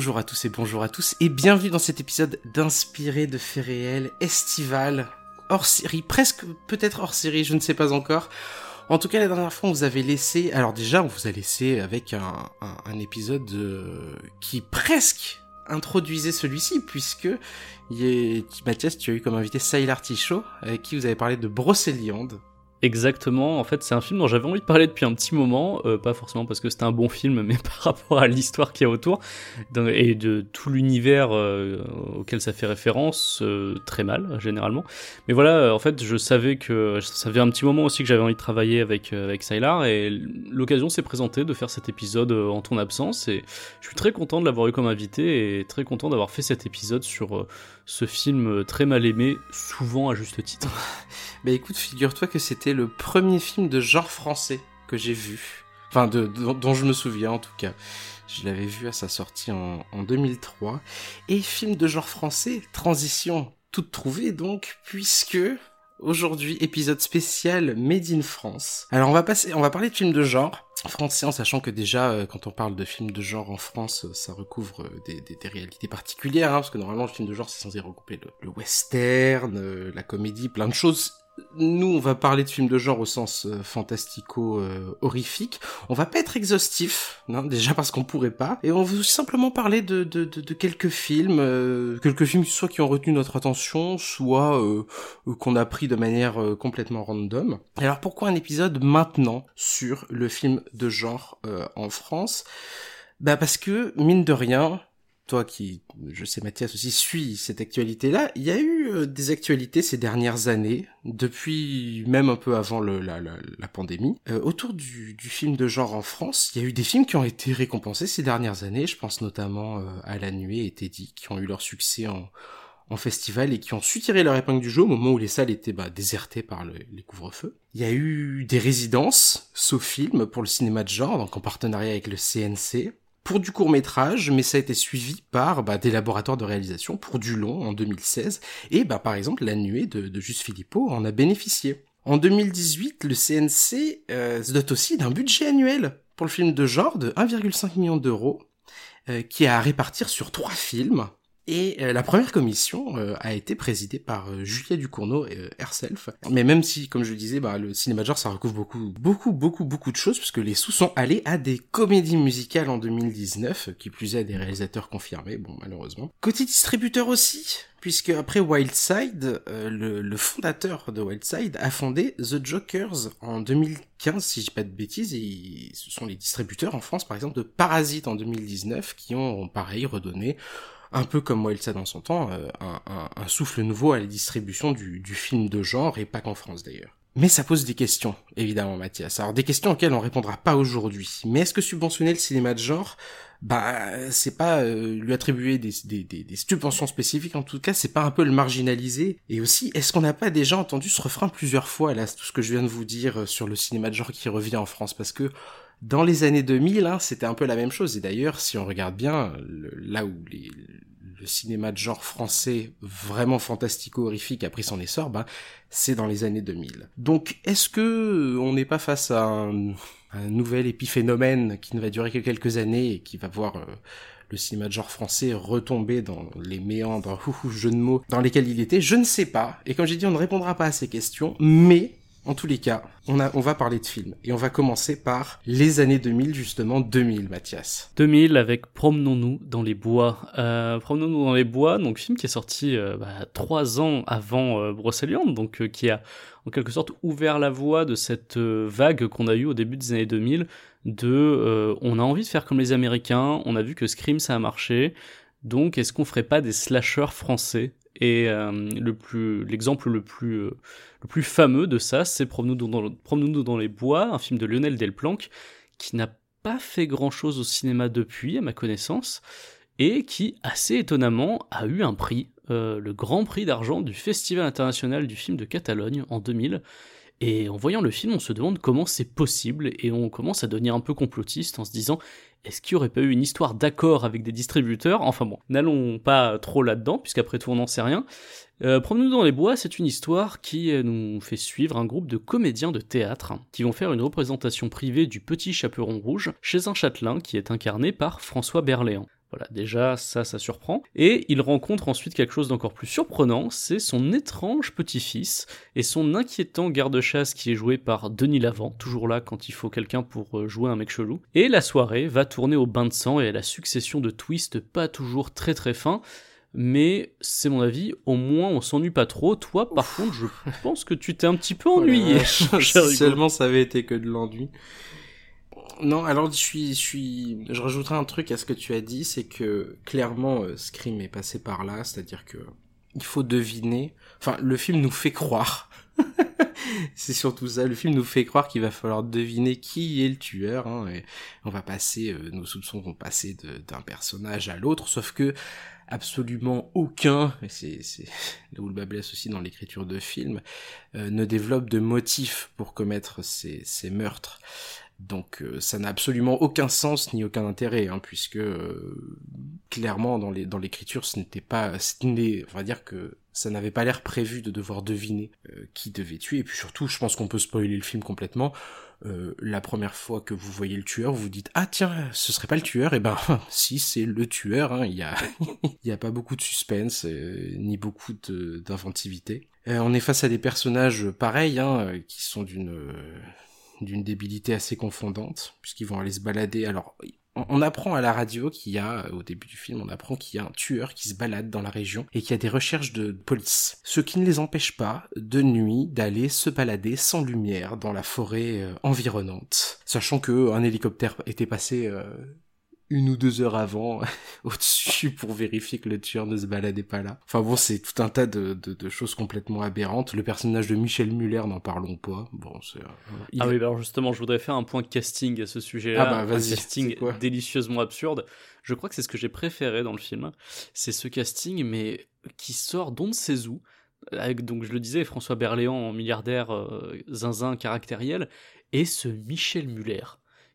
Bonjour à tous et bonjour à tous et bienvenue dans cet épisode d'Inspiré de faits réels estival hors série, presque peut-être hors série, je ne sais pas encore. En tout cas, la dernière fois, on vous avait laissé. Alors déjà, on vous a laissé avec un, un, épisode euh, qui presque introduisait celui-ci, puisque. Mathias, tu as eu comme invité Saïl Artichaut, avec qui vous avez parlé de Brocéliande. Exactement, en fait c'est un film dont j'avais envie de parler depuis un petit moment, euh, pas forcément parce que c'était un bon film, mais par rapport à l'histoire qu'il y a autour, et de tout l'univers euh, auquel ça fait référence, euh, très mal généralement. Mais voilà, en fait je savais que ça fait un petit moment aussi que j'avais envie de travailler avec, avec Sylar, et l'occasion s'est présentée de faire cet épisode en ton absence, et je suis très content de l'avoir eu comme invité, et très content d'avoir fait cet épisode sur ce film très mal aimé, souvent à juste titre. Bah écoute, figure-toi que c'était le premier film de genre français que j'ai vu. Enfin, de, dont je me souviens en tout cas. Je l'avais vu à sa sortie en, en 2003. Et film de genre français, transition toute trouvée donc, puisque aujourd'hui épisode spécial Made in France. Alors on va passer, on va parler de films de genre français en sachant que déjà euh, quand on parle de films de genre en France, euh, ça recouvre euh, des, réalités particulières, hein, parce que normalement le film de genre c'est censé regrouper le, le western, la comédie, plein de choses nous, on va parler de films de genre au sens euh, fantastico-horrifique. on va pas être exhaustif, non, déjà parce qu'on pourrait pas, et on veut simplement parler de, quelques films, euh, quelques films soit qui ont retenu notre attention, soit euh, qu'on a pris de manière euh, complètement random. Alors pourquoi un épisode maintenant sur le film de genre euh, en France? Bah parce que mine de rien, toi qui, je sais Mathias aussi, suit cette actualité-là, il y a eu euh, des actualités ces dernières années, depuis même un peu avant la, pandémie, euh, autour du, film de genre en France. Il y a eu des films qui ont été récompensés ces dernières années, je pense notamment euh, à La Nuée et Teddy, qui ont eu leur succès en, festival et qui ont su tirer leur épingle du jeu au moment où les salles étaient bah, désertées par le, les couvre-feux. Il y a eu des résidences, sauf film, pour le cinéma de genre, donc en partenariat avec le CNC pour du court métrage, mais ça a été suivi par bah, des laboratoires de réalisation pour du long en 2016, et bah, par exemple La Nuée de, de Juste Philippot en a bénéficié. En 2018, le CNC euh, se dote aussi d'un budget annuel pour le film de genre de 1,5 million d'euros, euh, qui est à répartir sur trois films, et euh, la première commission euh, a été présidée par euh, Julia Ducournau herself. Mais même si, comme je le disais, bah, le cinéma de genre, ça recouvre beaucoup, beaucoup, beaucoup, beaucoup de choses, puisque les sous sont allés à des comédies musicales en 2019, qui plus est à des réalisateurs confirmés, bon, malheureusement. Côté distributeur aussi, puisque après Wildside, euh, le, le, fondateur de Wildside a fondé The Jokers en 2015, si je dis pas de bêtises, et ce sont les distributeurs en France, par exemple, de Parasite en 2019, qui ont, pareil, redonné un peu comme Wildside dans son temps, euh, un, souffle nouveau à la distribution du, film de genre, et pas qu'en France d'ailleurs. Mais ça pose des questions, évidemment, Mathias. Alors des questions auxquelles on répondra pas aujourd'hui. Mais est-ce que subventionner le cinéma de genre, bah, c'est pas euh, lui attribuer des, subventions spécifiques. En tout cas, c'est pas un peu le marginaliser? Et aussi, est-ce qu'on n'a pas déjà entendu ce refrain plusieurs fois là, tout ce que je viens de vous dire sur le cinéma de genre qui revient en France, parce que dans les années 2000, hein, c'était un peu la même chose. Et d'ailleurs, si on regarde bien, là où le cinéma de genre français vraiment fantastico-horrifique a pris son essor, bah, c'est dans les années 2000. Donc, est-ce que on n'est pas face à un, nouvel épiphénomène qui ne va durer que quelques années et qui va voir euh, le cinéma de genre français retomber dans les méandres, ouh, jeu de mots, dans lesquels il était? Je ne sais pas. Et comme j'ai dit, on ne répondra pas à ces questions, mais en tous les cas, on, va parler de films. Et on va commencer par les années 2000, justement, 2000, Mathias. 2000 avec Promenons-nous dans les bois. Euh, Promenons-nous dans les bois, donc film qui est sorti euh, bah, trois ans avant euh, donc euh, qui a en quelque sorte ouvert la voie de cette vague qu'on a eue au début des années 2000 de on a envie de faire comme les Américains, on a vu que Scream ça a marché, donc est-ce qu'on ferait pas des slashers français? Et euh, l'exemple le plus, euh, le plus fameux de ça, c'est Promenons-nous dans, les bois, un film de Lionel Delplanque, qui n'a pas fait grand chose au cinéma depuis, à ma connaissance, et qui, assez étonnamment, a eu un prix, euh, le Grand Prix d'argent du Festival international du film de Catalogne en 2000. Et en voyant le film, on se demande comment c'est possible et on commence à devenir un peu complotiste en se disant est-ce qu'il n'y aurait pas eu une histoire d'accord avec des distributeurs? Enfin bon, n'allons pas trop là-dedans, puisqu'après tout on n'en sait rien. Euh, nous dans les bois, c'est une histoire qui euh, nous fait suivre un groupe de comédiens de théâtre qui vont faire une représentation privée du Petit Chaperon Rouge chez un châtelain qui est incarné par François Berléand. Voilà, déjà, ça, ça surprend. Et il rencontre ensuite quelque chose d'encore plus surprenant, c'est son étrange petit-fils et son inquiétant garde-chasse qui est joué par Denis Lavant, toujours là quand il faut quelqu'un pour euh, jouer un mec chelou. Et la soirée va tourner au bain de sang et à la succession de twists pas toujours très très fins, mais c'est mon avis, au moins on s'ennuie pas trop. Toi, par contre, je pense que tu t'es un petit peu ennuyé. si seulement ça avait été que de l'ennui. Non, alors je suis, je suis, je rajouterai un truc à ce que tu as dit, c'est que clairement euh, Scream est passé par là, c'est-à-dire que il faut deviner. Enfin, le film nous fait croire. c'est surtout ça. Le film nous fait croire qu'il va falloir deviner qui est le tueur. Hein, et on va passer, euh, nos soupçons vont passer d'un personnage à l'autre, sauf que absolument aucun, et c'est là où le bas blesse aussi dans l'écriture de film, euh, ne développe de motif pour commettre ces, ces meurtres. Donc euh, ça n'a absolument aucun sens ni aucun intérêt, hein, puisque euh, clairement dans les dans l'écriture ce n'était pas, on va dire que ça n'avait pas l'air prévu de devoir deviner euh, qui devait tuer. Et puis surtout, je pense qu'on peut spoiler le film complètement. la première fois que vous voyez le tueur, vous dites ah tiens, ce serait pas le tueur. Et eh ben si c'est le tueur, hein, il y a il y a pas beaucoup de suspense ni beaucoup d'inventivité. on est face à des personnages pareils, hein, qui sont d'une d'une débilité assez confondante, puisqu'ils vont aller se balader. Alors, on apprend à la radio qu'il y a, au début du film, on apprend qu'il y a un tueur qui se balade dans la région et qu'il y a des recherches de police. Ce qui ne les empêche pas, de nuit, d'aller se balader sans lumière dans la forêt euh, environnante. Sachant que un hélicoptère était passé euh, une ou deux heures avant au-dessus pour vérifier que le tueur ne se baladait pas là. Enfin bon, c'est tout un tas de, de, choses complètement aberrantes. Le personnage de Michel Muller, n'en parlons pas. Bon, c'est. Euh, ah oui, alors justement, je voudrais faire un point casting à ce sujet-là. Ah bah vas-y. Un casting délicieusement absurde. Je crois que c'est ce que j'ai préféré dans le film. C'est ce casting, mais qui sort d'on ne sait où. Avec, donc je le disais, François Berléand, milliardaire euh, zinzin caractériel, et ce Michel Muller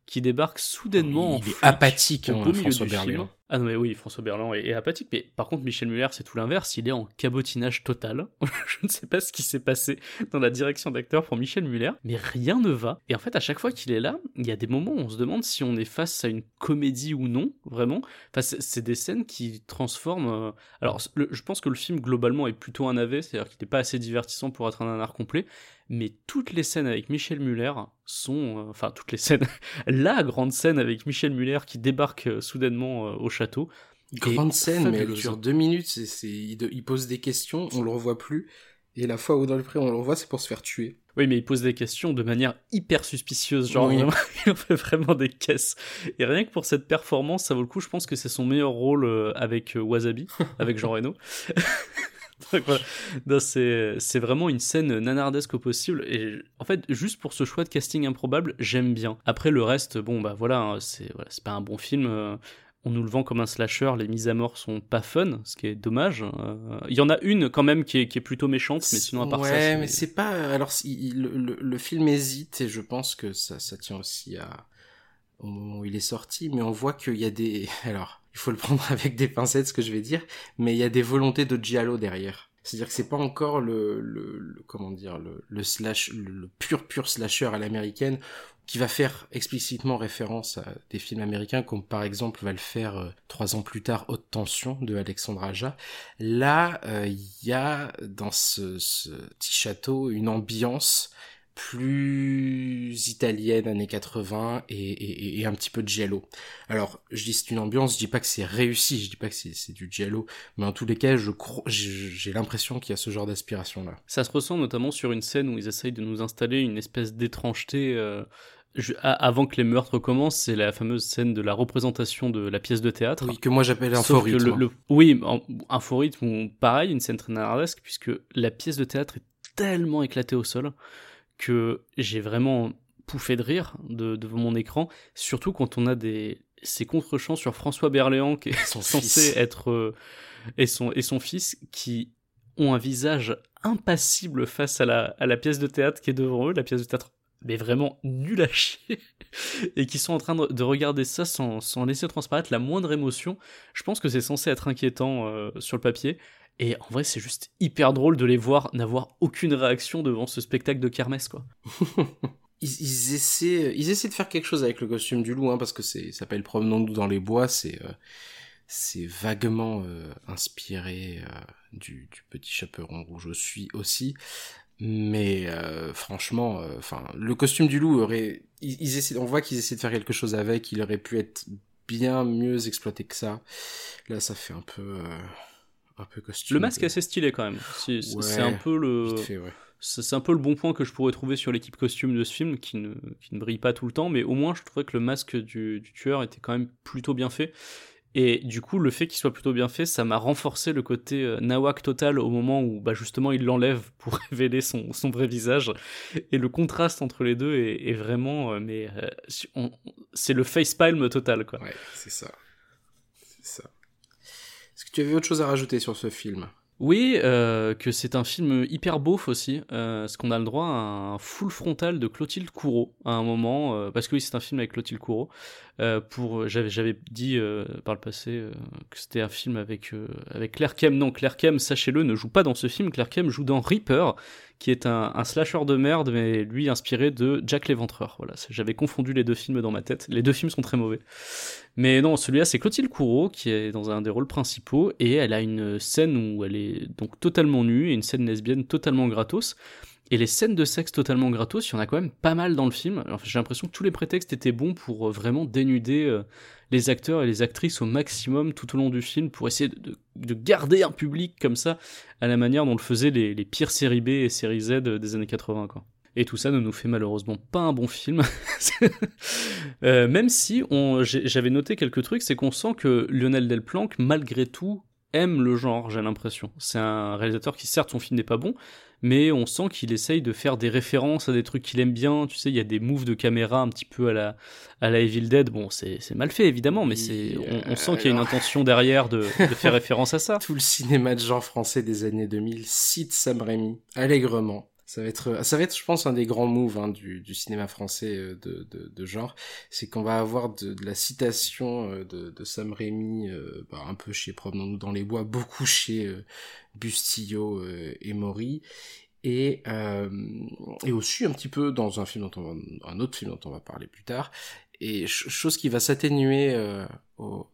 qui débarque soudainement. Il est apathique, hein, François Berléand. Ah non mais oui, François Berland est, apathique, mais par contre Michel Muller c'est tout l'inverse, il est en cabotinage total. je ne sais pas ce qui s'est passé dans la direction d'acteur pour Michel Muller, mais rien ne va. Et en fait à chaque fois qu'il est là, il y a des moments où on se demande si on est face à une comédie ou non, vraiment. Enfin c'est des scènes qui transforment... Euh, alors je pense que le film globalement est plutôt un AV, c'est-à-dire qu'il n'est pas assez divertissant pour être un art complet, mais toutes les scènes avec Michel Muller sont... Euh, enfin toutes les scènes... la grande scène avec Michel Muller qui débarque euh, soudainement au château. Grande scène, mais elle dure deux minutes. Il, pose des questions, on le revoit plus. Et la fois où dans le pré on le revoit, c'est pour se faire tuer. Oui, mais il pose des questions de manière hyper suspicieuse, genre il fait vraiment des caisses. Et rien que pour cette performance, ça vaut le coup. Je pense que c'est son meilleur rôle euh, avec euh, Wasabi, avec Jean Reno. voilà. c'est vraiment une scène nanardesque au possible. Et en fait, juste pour ce choix de casting improbable, j'aime bien. Après le reste, bon bah voilà, hein, c'est voilà, pas un bon film. Euh, on nous le vend comme un slasher, les mises à mort sont pas fun, ce qui est dommage. Euh, il y en a une quand même qui est, plutôt méchante, mais sinon à part ça. Ouais, mais c'est pas. Alors le, film hésite et je pense que ça, ça tient aussi à au moment où il est sorti, mais on voit qu'il y a des. Alors, il faut le prendre avec des pincettes ce que je vais dire, mais il y a des volontés de Giallo derrière. C'est-à-dire que c'est pas encore le, le, comment dire le, slash le pur pur slasher à l'américaine qui va faire explicitement référence à des films américains, comme par exemple va le faire euh, trois ans plus tard Haute Tension de Alexandre Aja. Là, euh, il y a dans ce, ce, petit château une ambiance plus italienne années 80 et, et, et, un petit peu de giallo. Alors, je dis c'est une ambiance, je dis pas que c'est réussi, je dis pas que c'est du giallo, mais en tous les cas, je j'ai l'impression qu'il y a ce genre d'aspiration là. Ça se ressent notamment sur une scène où ils essayent de nous installer une espèce d'étrangeté euh, avant que les meurtres commencent, c'est la fameuse scène de la représentation de la pièce de théâtre. Oui, que moi j'appelle un faux rythme. oui, un, faux rythme, pareil, une scène très narradesque, puisque la pièce de théâtre est tellement éclatée au sol que j'ai vraiment pouffé de rire devant mon écran, surtout quand on a des, c'est contre-champ sur François Berléand qui est Son censé fils. être euh, et son et son fils qui ont un visage impassible face à la à la pièce de théâtre qui est devant eux, la pièce de théâtre mais vraiment nul à chier et qui sont en train de, de regarder ça sans, sans laisser transparaître la moindre émotion. Je pense que c'est censé être inquiétant euh, sur le papier. Et en vrai, c'est juste hyper drôle de les voir n'avoir aucune réaction devant ce spectacle de kermesse, quoi. Ils, essaient, ils essaient de faire quelque chose avec le costume du loup, hein, parce que c'est, ça s'appelle Promenons-nous dans les bois, c'est, euh, vaguement euh, inspiré euh, du, petit chaperon rouge suis aussi. Mais euh, franchement, le costume du loup aurait, ils, essaient, on voit qu'ils essaient de faire quelque chose avec. Il aurait pu être bien mieux exploité que ça. Là, ça fait un peu, euh, un peu costume. Le masque est assez stylé quand même. C'est Ouais, un peu le. vite fait, ouais. C'est c'est un peu le bon point que je pourrais trouver sur l'équipe costume de ce film, qui ne, qui ne brille pas tout le temps, mais au moins je trouvais que le masque du, du tueur était quand même plutôt bien fait. Et du coup, le fait qu'il soit plutôt bien fait, ça m'a renforcé le côté euh, nawak total au moment où bah, justement il l'enlève pour révéler son, son vrai visage. Et le contraste entre les deux est, est vraiment. euh, mais euh, c'est le facepalm total, quoi. Ouais, c'est ça. C'est ça. Tu avais autre chose à rajouter sur ce film? Oui, euh, que c'est un film hyper beauf aussi, euh, parce qu'on a le droit à un full frontal de Clotilde Courreau à un moment, euh, parce que oui, c'est un film avec Clotilde Courreau. Euh, pour, j'avais, dit par le passé que c'était un film avec avec Claire Kem. Non, Claire Kem, sachez-le, ne joue pas dans ce film. Claire Kem joue dans Reaper, qui est un, slasher de merde, mais lui inspiré de Jack l'Éventreur. Voilà, j'avais confondu les deux films dans ma tête. Les deux films sont très mauvais. Mais non, celui-là, c'est Clotilde Courreau qui est dans un des rôles principaux et elle a une scène où elle est donc totalement nue et une scène lesbienne totalement gratos. Et les scènes de sexe totalement gratos, il y en a quand même pas mal dans le film. J'ai l'impression que tous les prétextes étaient bons pour euh, vraiment dénuder euh, les acteurs et les actrices au maximum tout au long du film pour essayer de, de- de garder un public comme ça à la manière dont le faisaient les, pires séries B et séries Z des années 80. Quoi. Et tout ça ne nous fait malheureusement pas un bon film. Euh, même si j'avais noté quelques trucs, c'est qu'on sent que Lionel Delplanque, malgré tout, aime le genre, j'ai l'impression. C'est un réalisateur qui, certes, son film n'est pas bon, mais on sent qu'il essaye de faire des références à des trucs qu'il aime bien. Tu sais, il y a des moves de caméra un petit peu à la, à la Evil Dead. Bon, c'est mal fait, évidemment, mais c'est, on, on sent qu'il y a une intention derrière de, de faire référence à ça. Tout le cinéma de genre français des années 2000 cite Sam Raimi allègrement. Ça va être, ça va être, je pense, un des grands moves hein, du, du cinéma français euh, de, de, de genre. C'est qu'on va avoir de, de la citation euh, de, de Sam Raimi, euh, bah, un peu chez Promenons-nous dans les bois, beaucoup chez Bustillo et Maury. Et, et aussi un petit peu dans un film dont on va, un autre film dont on va parler plus tard, et ch- chose qui va s'atténuer euh,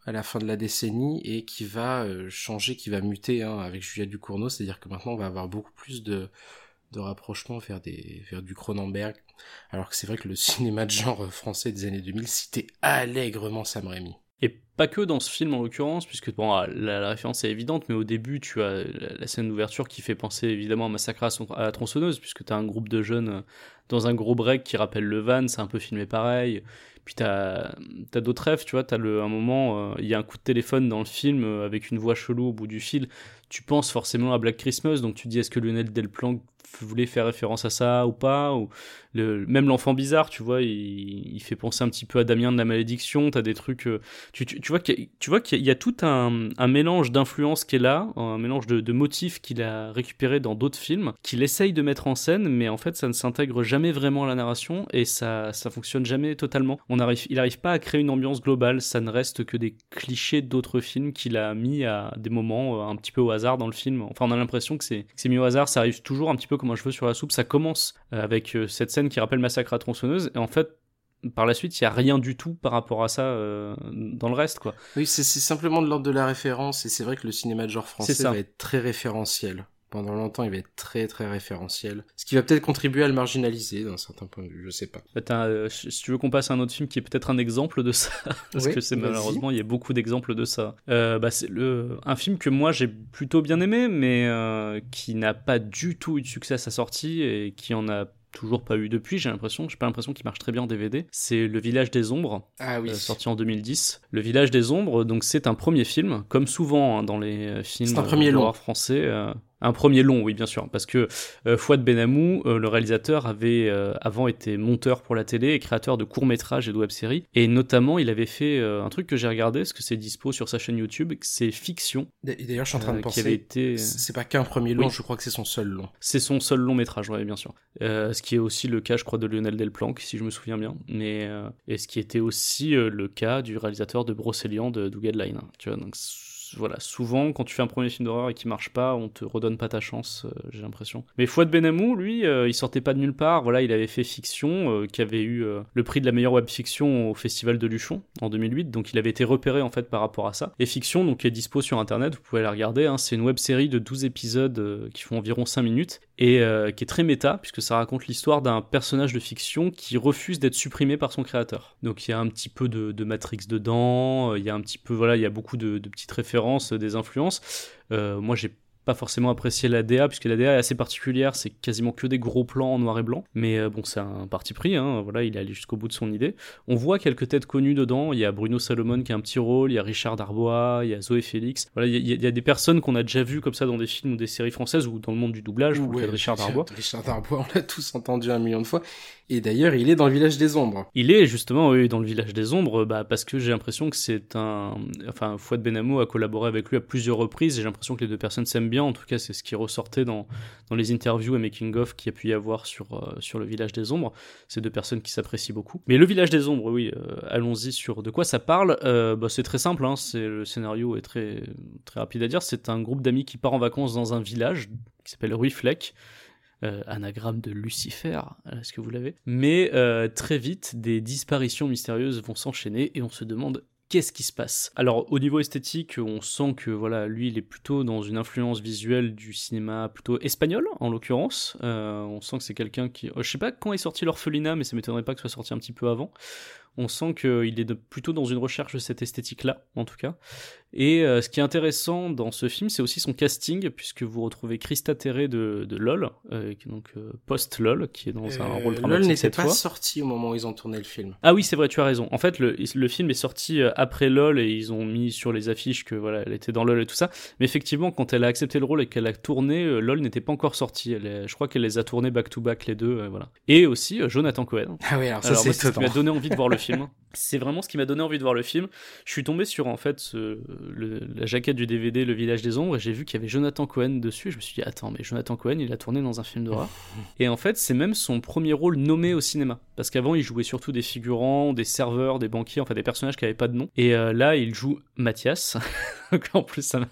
à la fin de la décennie et qui va changer, qui va muter hein, avec Julia Ducournau, c'est-à-dire que maintenant on va avoir beaucoup plus de, de rapprochement vers, des, vers du Cronenberg, alors que c'est vrai que le cinéma de genre français des années 2000 citait allègrement Sam Raimi. Et pas que dans ce film en l'occurrence, puisque bon, ah, la, la référence est évidente, mais au début, tu as la, scène d'ouverture qui fait penser évidemment à Massacre à, la tronçonneuse, puisque tu as un groupe de jeunes euh, dans un gros break qui rappelle le van, c'est un peu filmé pareil. Puis tu as, d'autres rêves, tu vois, tu as un moment, euh, il y a un coup de téléphone dans le film euh, avec une voix chelou au bout du fil. Tu penses forcément à Black Christmas, donc tu dis est-ce que Lionel Delplanque voulait faire référence à ça ou pas ou même l'enfant bizarre tu vois il, il fait penser un petit peu à Damien de la malédiction t'as des trucs euh, tu, tu, tu vois qu'il y a, tout un, mélange d'influences qui est là, un mélange de, motifs qu'il a récupéré dans d'autres films, qu'il essaye de mettre en scène, mais en fait ça ne s'intègre jamais vraiment à la narration et ça ça fonctionne jamais totalement. On arrive, il arrive pas à créer une ambiance globale, ça ne reste que des clichés d'autres films qu'il a mis à des moments euh, un petit peu au hasard dans le film. Enfin on a l'impression que c'est mis au hasard, ça arrive toujours un petit peu comme un cheveu sur la soupe. Ça commence euh, avec euh, cette scène qui rappelle Massacre à tronçonneuse et en fait par la suite, il y a rien du tout par rapport à ça euh, dans le reste, quoi. Oui, c'est simplement de l'ordre de la référence, et c'est vrai que le cinéma de genre français va être très référentiel. Pendant longtemps, il va être très très référentiel. Ce qui va peut-être contribuer à le marginaliser d'un certain point de vue, je sais pas. Bah, euh, si tu veux qu'on passe à un autre film qui est peut-être un exemple de ça, parce Oui, que c'est malheureusement il y a beaucoup d'exemples de ça. Euh, bah, c'est le un film que moi j'ai plutôt bien aimé, mais euh, qui n'a pas du tout eu de succès à sa sortie et qui en a toujours pas eu depuis. J'ai l'impression, j'ai pas l'impression qu'il marche très bien en DVD. C'est Le Village des Ombres, Ah oui. euh, sorti en 2010. Le Village des Ombres, donc c'est un premier film, comme souvent hein, dans les films long. d'horreur français. euh, Un premier long, oui, bien sûr, parce que euh, Fouad Benamou, euh, le réalisateur, avait euh, avant été monteur pour la télé et créateur de courts métrages et de web-séries, et notamment il avait fait un truc que j'ai regardé, parce que c'est dispo sur sa chaîne YouTube, c'est Fiction, Et D'ailleurs, je suis en train de penser. avait été, C'est pas qu'un premier long, Oui. je crois que c'est son seul long. c'est son seul long métrage, ouais, bien sûr. Ce qui est aussi le cas, je crois, de Lionel Delplanque, si je me souviens bien, mais et ce qui était aussi le cas du réalisateur de Brocéliande, de Doug hein, tu vois, donc souvent quand tu fais un premier film d'horreur et qui marche pas, on te redonne pas ta chance, euh, j'ai l'impression. Mais Fouad Benamou, lui, euh, il sortait pas de nulle part. Voilà, il avait fait Fiction, euh, qui avait eu euh, le prix de la meilleure web fiction au Festival de Luchon en 2008, donc il avait été repéré en fait par rapport à ça. Et Fiction, donc est dispo sur internet, vous pouvez la regarder. hein, c'est une web série de 12 épisodes qui font environ 5 minutes et euh, qui est très méta puisque ça raconte l'histoire d'un personnage de fiction qui refuse d'être supprimé par son créateur. Donc il y a un petit peu de, de Matrix dedans, euh, il y a un petit peu voilà, il y a beaucoup de, petites références, euh, des influences. Moi j'ai pas forcément apprécié la DA puisque la DA est assez particulière, c'est quasiment que des gros plans en noir et blanc, mais euh, bon c'est un parti pris, hein, voilà il est allé jusqu'au bout de son idée. On voit quelques têtes connues dedans, il y a Bruno Salomon qui a un petit rôle, il y a Richard Darbois, il y a Zoé Félix, voilà il y, a- il y a des personnes qu'on a déjà vues comme ça dans des films ou des séries françaises ou dans le monde du doublage, cas de Richard Darbois. Richard Darbois, on l'a tous entendu un million de fois. Et d'ailleurs, il est dans le village des ombres. Il est justement dans le village des ombres, bah, parce que j'ai l'impression que c'est un. Enfin, Fouad Benamou a collaboré avec lui à plusieurs reprises et j'ai l'impression que les deux personnes s'aiment bien. En tout cas, c'est ce qui ressortait dans, dans les interviews et making-of qu'il y a pu y avoir sur, euh, sur le village des ombres. Ces deux personnes qui s'apprécient beaucoup. Mais le village des ombres, oui, euh, allons-y sur de quoi ça parle. Euh, bah, c'est très simple, hein, c'est, le scénario est très, très rapide à dire. C'est un groupe d'amis qui part en vacances dans un village qui s'appelle Rue Fleck. Euh, anagramme de Lucifer, est-ce que vous l'avez? Mais euh, très vite, des disparitions mystérieuses vont s'enchaîner et on se demande qu'est-ce qui se passe. Alors au niveau esthétique, on sent que voilà, lui, il est plutôt dans une influence visuelle du cinéma plutôt espagnol, en l'occurrence. Euh, on sent que c'est quelqu'un qui, euh, je sais pas quand est sorti l'orphelinat, mais ça m'étonnerait pas que ce soit sorti un petit peu avant. On sent qu'il est plutôt dans une recherche de cette esthétique-là, en tout cas. Et euh, ce qui est intéressant dans ce film, c'est aussi son casting, puisque vous retrouvez Christa Terré de, de LOL, euh, qui est donc euh, post-LOL, qui est dans un rôle LOL dramatique n'était cette pas fois. sorti au moment où ils ont tourné le film. Ah oui, c'est vrai, tu as raison. En fait, le, le film est sorti après LOL et ils ont mis sur les affiches que voilà, elle était dans LOL et tout ça. Mais effectivement, quand elle a accepté le rôle et qu'elle a tourné, LOL n'était pas encore sorti. Elle est- je crois qu'elle les a tournés back to back les deux, voilà. Et aussi Jonathan Cohen. Ah oui, alors ça c'est ce qui m'a donné envie de voir le film. C'est vraiment ce qui m'a donné envie de voir le film. Je suis tombé sur en fait ce- le- la jaquette du DVD Le Village des Ombres et j'ai vu qu'il y avait Jonathan Cohen dessus. Et je me suis dit attends mais Jonathan Cohen il a tourné dans un film d'horreur. et en fait c'est même son premier rôle nommé au cinéma parce qu'avant il jouait surtout des figurants, des serveurs, des banquiers, enfin des personnages qui avaient pas de nom. Et euh, là il joue Mathias. En plus ça m'a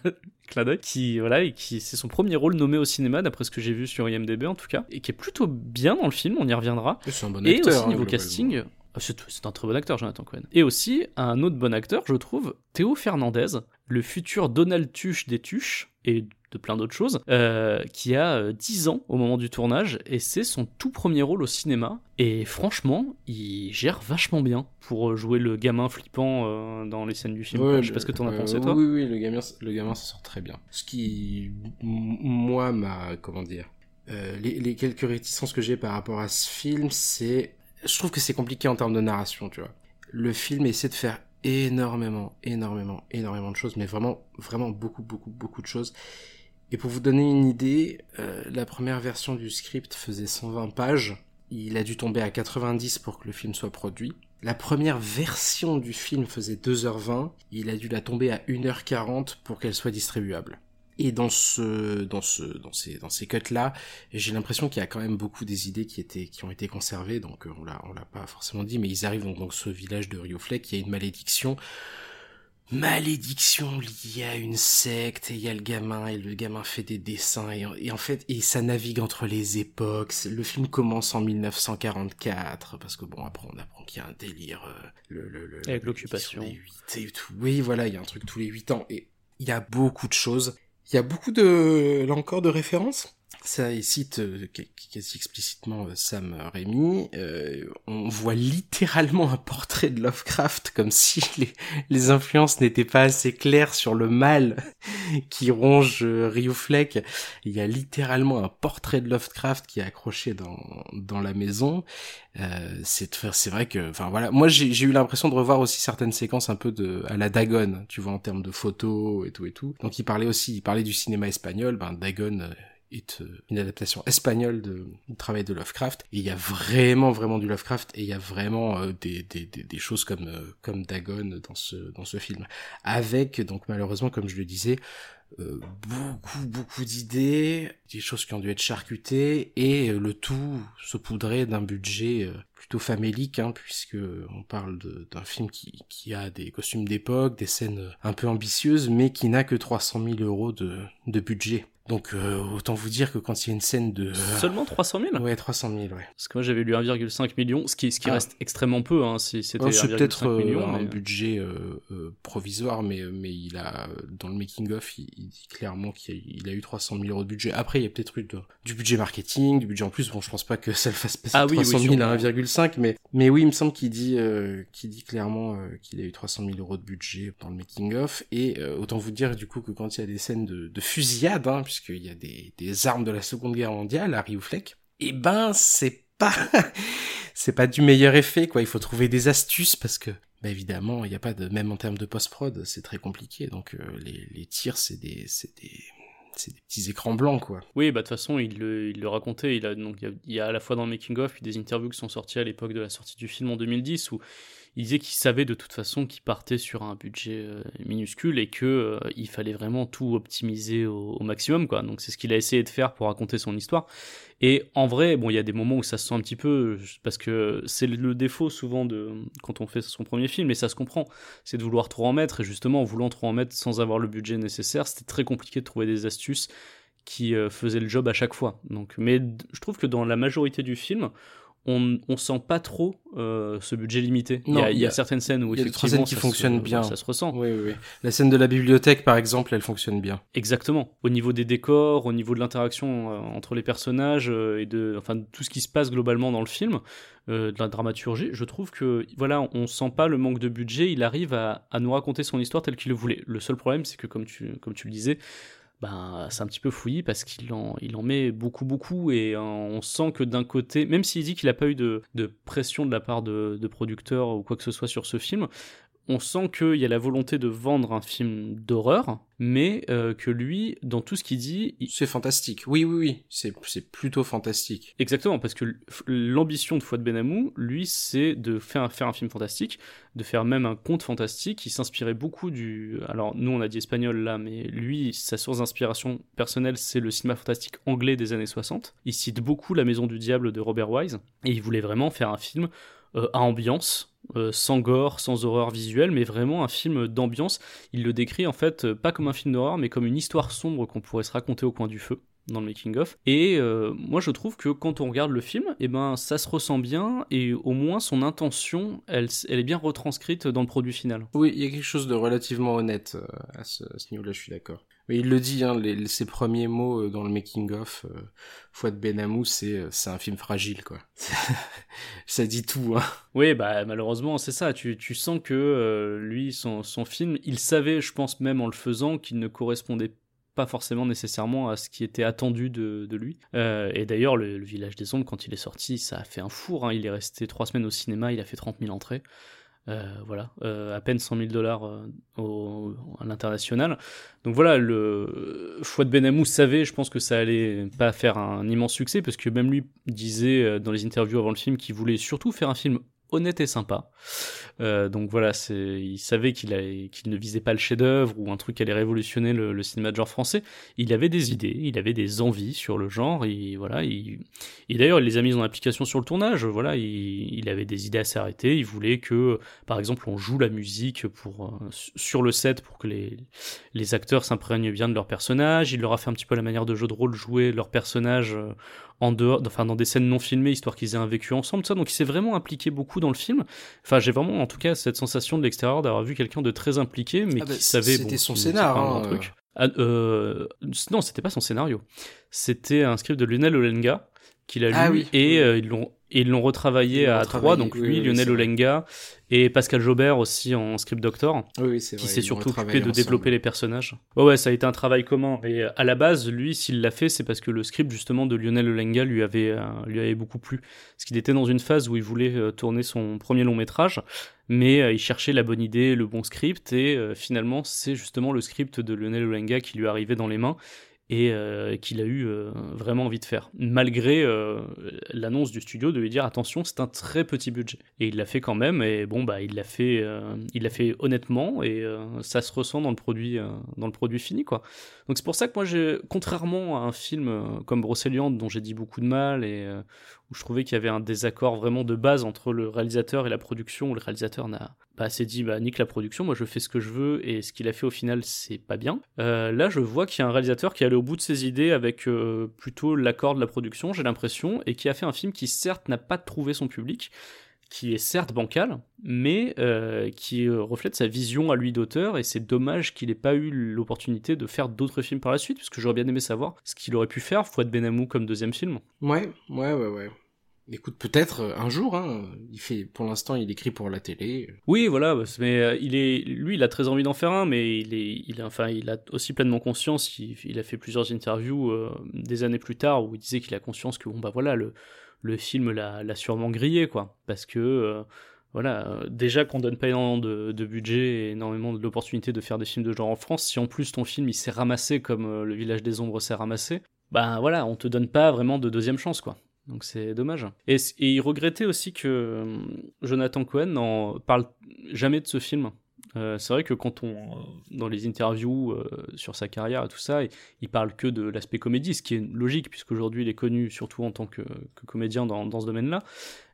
qui voilà et qui c'est son premier rôle nommé au cinéma d'après ce que j'ai vu sur IMDb en tout cas et qui est plutôt bien dans le film. On y reviendra. C'est un bon Et acteur. aussi hein, niveau globalement. casting, c'est c'est un très bon acteur, Jonathan Cohen. Et aussi un autre bon acteur, je trouve, Théo Fernandez, le futur Donald Tuche des Tuches et de plein d'autres choses, euh, qui a euh, 10 ans au moment du tournage et c'est son tout premier rôle au cinéma. Et franchement, il gère vachement bien pour euh, jouer le gamin flippant euh, dans les scènes du film. Ouais, je sais pas ce que t'en as euh, pensé toi. Oui, oui, le gamin, le gamin s'en sort très bien. Ce qui, moi, m'a, comment dire, euh, les, les quelques réticences que j'ai par rapport à ce film, c'est, je trouve que c'est compliqué en termes de narration, tu vois. Le film essaie de faire énormément, énormément, énormément de choses, mais vraiment, vraiment beaucoup, beaucoup, beaucoup de choses. Et pour vous donner une idée, euh, la première version du script faisait 120 pages. Il a dû tomber à 90 pour que le film soit produit. La première version du film faisait 2h20. Il a dû la tomber à 1h40 pour qu'elle soit distribuable. Et dans ce, dans ce, dans ces, dans ces cuts-là, j'ai l'impression qu'il y a quand même beaucoup des idées qui étaient, qui ont été conservées. Donc, euh, on l'a, on l'a pas forcément dit, mais ils arrivent donc dans ce village de Rio Fleck. Il y a une malédiction. Malédiction liée à une secte. Et il y a le gamin et le gamin fait des dessins. Et, et en fait et ça navigue entre les époques. Le film commence en 1944 parce que bon après on apprend qu'il y a un délire euh, le, le, le- Avec l'occupation. et tout. Oui voilà il y a un truc tous les huit ans. Et il y a beaucoup de choses il y a beaucoup de là encore de références ça il cite euh, quasi explicitement euh, Sam Raimi. Euh, on voit littéralement un portrait de Lovecraft, comme si les, influences n'étaient pas assez claires sur le mal qui ronge Rio Fleck. Il y a littéralement un portrait de Lovecraft qui est accroché dans, dans la maison. C'est c'est vrai que enfin voilà moi j'ai eu l'impression de revoir aussi certaines séquences un peu de à la Dagon tu vois en termes de photos et tout et tout donc il parlait aussi il parlait du cinéma espagnol ben Dagon est euh, une adaptation espagnole de, du travail de Lovecraft et il y a vraiment vraiment du Lovecraft et il y a vraiment des, des, des, des, choses comme comme Dagon dans ce dans ce film avec donc malheureusement comme je le disais euh, beaucoup beaucoup d'idées, des choses qui ont dû être charcutées et euh, le tout saupoudré d'un budget euh, plutôt famélique hein, puisque on parle d'un film qui, qui a des costumes d'époque, des scènes un peu ambitieuses mais qui n'a que 300 000 euros de, de budget. Donc euh, autant vous dire que quand il y a une scène de... Seulement 300 000 Ouais, 300 000, ouais. Parce que moi j'avais lu 1,5 million, ce qui, ce qui ah. reste extrêmement peu, hein, si c'était oh, C'est peut-être euh, un budget euh, provisoire, mais, mais il a, dans le making-of, il, dit clairement qu'il a, eu 300 000 euros de budget. Après, il y a peut-être eu du budget marketing, du budget en plus, bon je pense pas que ça le fasse passer ah, 300 000 à 1,5, mais, mais oui, il me semble qu'il dit, qu'il dit clairement qu'il a eu 300 000 euros de budget dans le making-of, et autant vous dire du coup que quand il y a des scènes de, de fusillade, hein, qu'il y a des, des, armes de la Seconde Guerre mondiale à Riouflec, et eh ben c'est pas c'est pas du meilleur effet quoi. Il faut trouver des astuces parce que bah évidemment il n'y a pas de même en termes de post prod c'est très compliqué donc euh, les, les tirs c'est des c'est des c'est des petits écrans blancs quoi. Oui, bah de toute façon, il le, il le racontait, il a donc il y, a, à la fois dans le making of puis des interviews qui sont sorties à l'époque de la sortie du film en 2010 où il disait qu'il savait de toute façon qu'il partait sur un budget euh, minuscule et que euh, il fallait vraiment tout optimiser au, maximum quoi. Donc c'est ce qu'il a essayé de faire pour raconter son histoire. Et en vrai, bon, il y a des moments où ça se sent un petit peu parce que c'est le défaut souvent de quand on fait son premier film et ça se comprend, c'est de vouloir trop en mettre et justement en voulant trop en mettre sans avoir le budget nécessaire, c'était très compliqué de trouver des astuces qui euh, faisaient le job à chaque fois. Donc mais je trouve que dans la majorité du film, on, on sent pas trop euh, ce budget limité. il, y a, certaines scènes où il y a effectivement scènes qui fonctionnent bien. Ça se ressent. Oui, oui, La scène de la bibliothèque, par exemple, elle fonctionne bien. Exactement. Au niveau des décors, au niveau de l'interaction euh, entre les personnages euh, et de, enfin, tout ce qui se passe globalement dans le film, de la dramaturgie, je trouve que voilà, on sent pas le manque de budget. Il arrive à, à nous raconter son histoire telle qu'il le voulait. Le seul problème, c'est que comme tu, comme tu le disais, ben, c'est un petit peu fouillis parce qu'il en, il en met beaucoup, beaucoup, et euh, on sent que d'un côté, même s'il dit qu'il n'a pas eu de, pression de la part de, de producteurs ou quoi que ce soit sur ce film, on sent qu'il y a la volonté de vendre un film d'horreur, mais euh, que lui, dans tout ce qu'il dit... C'est fantastique, oui, oui, oui, c'est, c'est plutôt fantastique. Exactement, parce que l'ambition de Fouad Benamou, lui, c'est de faire, faire un film fantastique, de faire même un conte fantastique, qui s'inspirait beaucoup du... Alors, nous, on a dit espagnol là, mais lui, sa source d'inspiration personnelle, c'est le cinéma fantastique anglais des années 60. Il cite beaucoup La Maison du Diable de Robert Wise, et il voulait vraiment faire un film à ambiance, euh, sans gore, sans horreur visuelle, mais vraiment un film d'ambiance. Il le décrit en fait euh, pas comme un film d'horreur, mais comme une histoire sombre qu'on pourrait se raconter au coin du feu dans le making of. Et moi je trouve que quand on regarde le film, eh ben ça se ressent bien et au moins son intention, elle, est bien retranscrite dans le produit final. Oui, il y a quelque chose de relativement honnête à ce niveau-là, je suis d'accord. Il le dit, hein, ses premiers mots euh, dans le making of, euh, Fouad Benamou, c'est euh, c'est un film fragile, quoi. ça dit tout. Hein. Oui, bah malheureusement, c'est ça. Tu, sens que euh, lui, son, film, il savait, je pense même en le faisant, qu'il ne correspondait pas forcément nécessairement à ce qui était attendu de, lui. Et d'ailleurs, le, Village des Ombres, quand il est sorti, ça a fait un four. Hein. Il est resté trois semaines au cinéma, il a fait 30 000 entrées. Euh, voilà, euh, à peine 100 000 dollars euh, à l'international. Donc voilà, le Fouad Benamou savait, je pense que ça allait pas faire un immense succès, parce que même lui disait dans les interviews avant le film qu'il voulait surtout faire un film honnête et sympa. Euh, donc voilà, c'est, il savait qu'il, ne visait pas le chef-d'œuvre ou un truc qui allait révolutionner le, cinéma de genre français. Il avait des idées, il avait des envies sur le genre. Et voilà, il, et d'ailleurs, il les a mises en application sur le tournage. Voilà, il, il avait des idées à s'arrêter. Il voulait que, par exemple, on joue la musique pour euh, sur le set pour que les les acteurs s'imprègnent bien de leur personnage. Il leur a fait un petit peu la manière de jeu de rôle jouer leur personnage euh, en dehors, enfin dans des scènes non filmées, histoire qu'ils aient un vécu ensemble, ça. Donc il s'est vraiment impliqué beaucoup dans le film. Enfin, j'ai vraiment, en tout cas, cette sensation de l'extérieur d'avoir vu quelqu'un de très impliqué, mais ah qui bah, savait. C'était son scénar. Hein, truc. Ah, euh, non, c'était pas son scénario. C'était un script de Lionel Olenga qu'il a lu Ah oui, et oui. euh, ils l'ont et ils l'ont retravaillé Ils l'ont à retravaillé, trois. Donc lui, oui, Lionel. Olenga et Pascal Jobert aussi en script doctor, Oui, qui s'est surtout occupé de ensemble. développer les personnages. Ouais, ouais, ça a été un travail commun. Et euh, à la base, lui, s'il l'a fait, c'est parce que le script justement de Lionel Olenga lui avait euh, lui avait beaucoup plu. Parce qu'il était dans une phase où il voulait euh, tourner son premier long métrage, mais euh, il cherchait la bonne idée, le bon script, et finalement, c'est justement le script de Lionel Olenga qui lui arrivait dans les mains et euh, qu'il a eu euh, vraiment envie de faire, malgré euh, l'annonce du studio de lui dire attention, c'est un très petit budget. Et il l'a fait quand même, et bon bah il l'a fait, il l'a fait honnêtement, et ça se ressent dans le produit, dans le produit fini quoi. Donc c'est pour ça que moi, j'ai, contrairement à un film comme Brocéliande dont j'ai dit beaucoup de mal et où je trouvais qu'il y avait un désaccord vraiment de base entre le réalisateur et la production, où le réalisateur n'a pas assez dit bah nique la production, moi je fais ce que je veux et ce qu'il a fait au final c'est pas bien. Euh, là je vois qu'il y a un réalisateur qui est allé au bout de ses idées avec euh, plutôt l'accord de la production, j'ai l'impression, et qui a fait un film qui certes n'a pas trouvé son public, qui est certes bancal, mais euh, qui euh, reflète sa vision à lui d'auteur, et c'est dommage qu'il ait pas eu l'opportunité de faire d'autres films par la suite, parce que j'aurais bien aimé savoir ce qu'il aurait pu faire, Fouad Benamou comme deuxième film. Ouais, ouais, ouais, ouais. Écoute, peut-être euh, un jour, hein. Il fait, pour l'instant, il écrit pour la télé. Oui, voilà, bah, mais il est, lui, il a très envie d'en faire un, mais il est, il a, enfin, il a aussi pleinement conscience. Il, il a fait plusieurs interviews euh, des années plus tard où il disait qu'il a conscience que bon bah voilà, le, le film l'a, sûrement grillé quoi, parce que euh, voilà, euh, déjà qu'on donne pas énormément de, budget et énormément de l'opportunité de faire des films de genre en France, si en plus ton film il s'est ramassé comme euh, Le Village des Ombres s'est ramassé, bah voilà, on te donne pas vraiment de deuxième chance quoi. Donc c'est dommage. Et, et il regrettait aussi que Jonathan Cohen n'en parle jamais de ce film. Euh, c'est vrai que quand on, dans les interviews euh, sur sa carrière et tout ça, il, parle que de l'aspect comédie, ce qui est logique puisqu'aujourd'hui il est connu surtout en tant que, comédien dans, ce domaine-là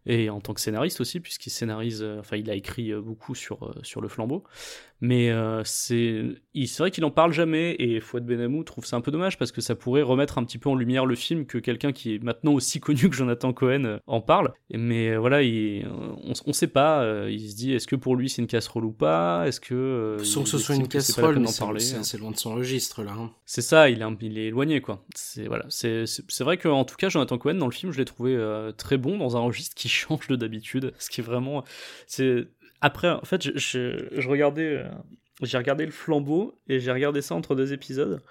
et en tant que scénariste aussi puisqu'il scénarise, euh, enfin il a écrit beaucoup sur le flambeau. Mais euh, c'est vrai qu'il en parle jamais et Fouad Benamou trouve ça un peu dommage parce que ça pourrait remettre un petit peu en lumière le film que quelqu'un qui est maintenant aussi connu que Jonathan Cohen euh, en parle. Mais euh, voilà, il, on, on sait pas. euh, il se dit est-ce que pour lui c'est une casserole ou pas? Est-ce que Sans que ce soit une casserole, c'est parler c'est- c'est loin de son registre, là. hein. c'est ça, il est, il est éloigné, quoi. C'est voilà, c'est vrai qu'en tout cas, Jonathan Cohen dans le film, je l'ai trouvé euh, très bon dans un registre qui change de d'habitude, ce qui est vraiment, c'est après, en fait, je, je, je regardais, euh, j'ai regardé le flambeau et j'ai regardé ça entre deux épisodes.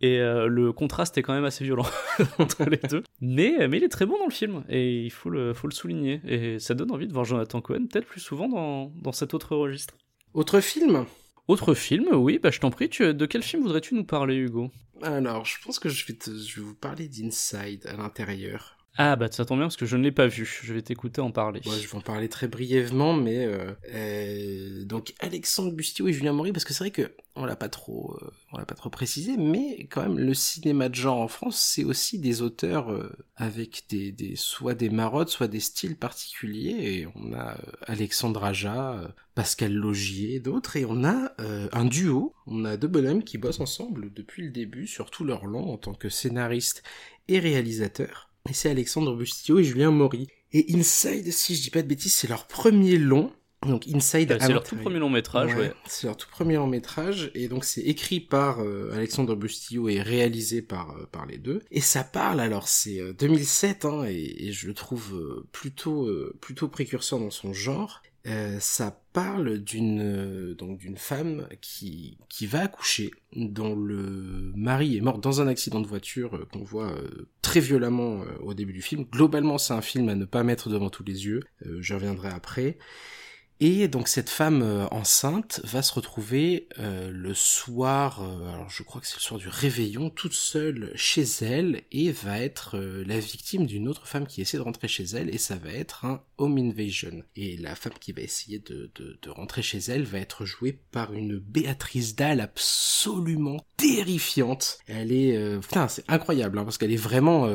Et euh, le contraste est quand même assez violent entre les deux. Mais, mais il est très bon dans le film, et il faut le, faut le souligner. Et ça donne envie de voir Jonathan Cohen peut-être plus souvent dans, dans cet autre registre. Autre film? Autre film, oui, bah je t'en prie, tu, de quel film voudrais-tu nous parler, Hugo? Alors, je pense que je vais, te- je vais vous parler d'Inside à l'intérieur. Ah bah ça tombe bien parce que je ne l'ai pas vu. Je vais t'écouter en parler. Moi, je vais en parler très brièvement, mais euh, euh, donc Alexandre Bustier et Julien Maury, parce que c'est vrai que on l'a pas trop, euh, on l'a pas trop précisé, mais quand même le cinéma de genre en France, c'est aussi des auteurs euh, avec des, des soit des marottes, soit des styles particuliers. Et on a euh, Alexandre Aja, Pascal Logier, et d'autres, et on a un duo. On a deux bonhommes qui bossent ensemble depuis le début sur tout leur long en tant que scénariste et réalisateur. Et c'est Alexandre Bustillo et Julien Maury. Et Inside, si je dis pas de bêtises, c'est leur premier long. Donc Inside Euh, c'est leur tout premier long métrage, ouais. C'est leur tout premier long métrage et donc c'est écrit par euh, Alexandre Bustillo et réalisé par euh, par les deux. Et ça parle alors c'est euh, 2007 hein, et, et je le trouve plutôt plutôt précurseur dans son genre. Euh, ça parle d'une euh, donc d'une femme qui qui va accoucher dont le mari est mort dans un accident de voiture euh, qu'on voit très violemment au début du film. Globalement, c'est un film à ne pas mettre devant tous les yeux. Je reviendrai après. Et donc cette femme euh, enceinte va se retrouver euh, le soir, euh, alors je crois que c'est le soir du réveillon, toute seule chez elle et va être euh, la victime d'une autre femme qui essaie de rentrer chez elle et ça va être un home invasion. Et la femme qui va essayer de, de, de rentrer chez elle va être jouée par une Béatrice Dalle absolument terrifiante. Elle est, euh, putain c'est incroyable hein, parce qu'elle est vraiment...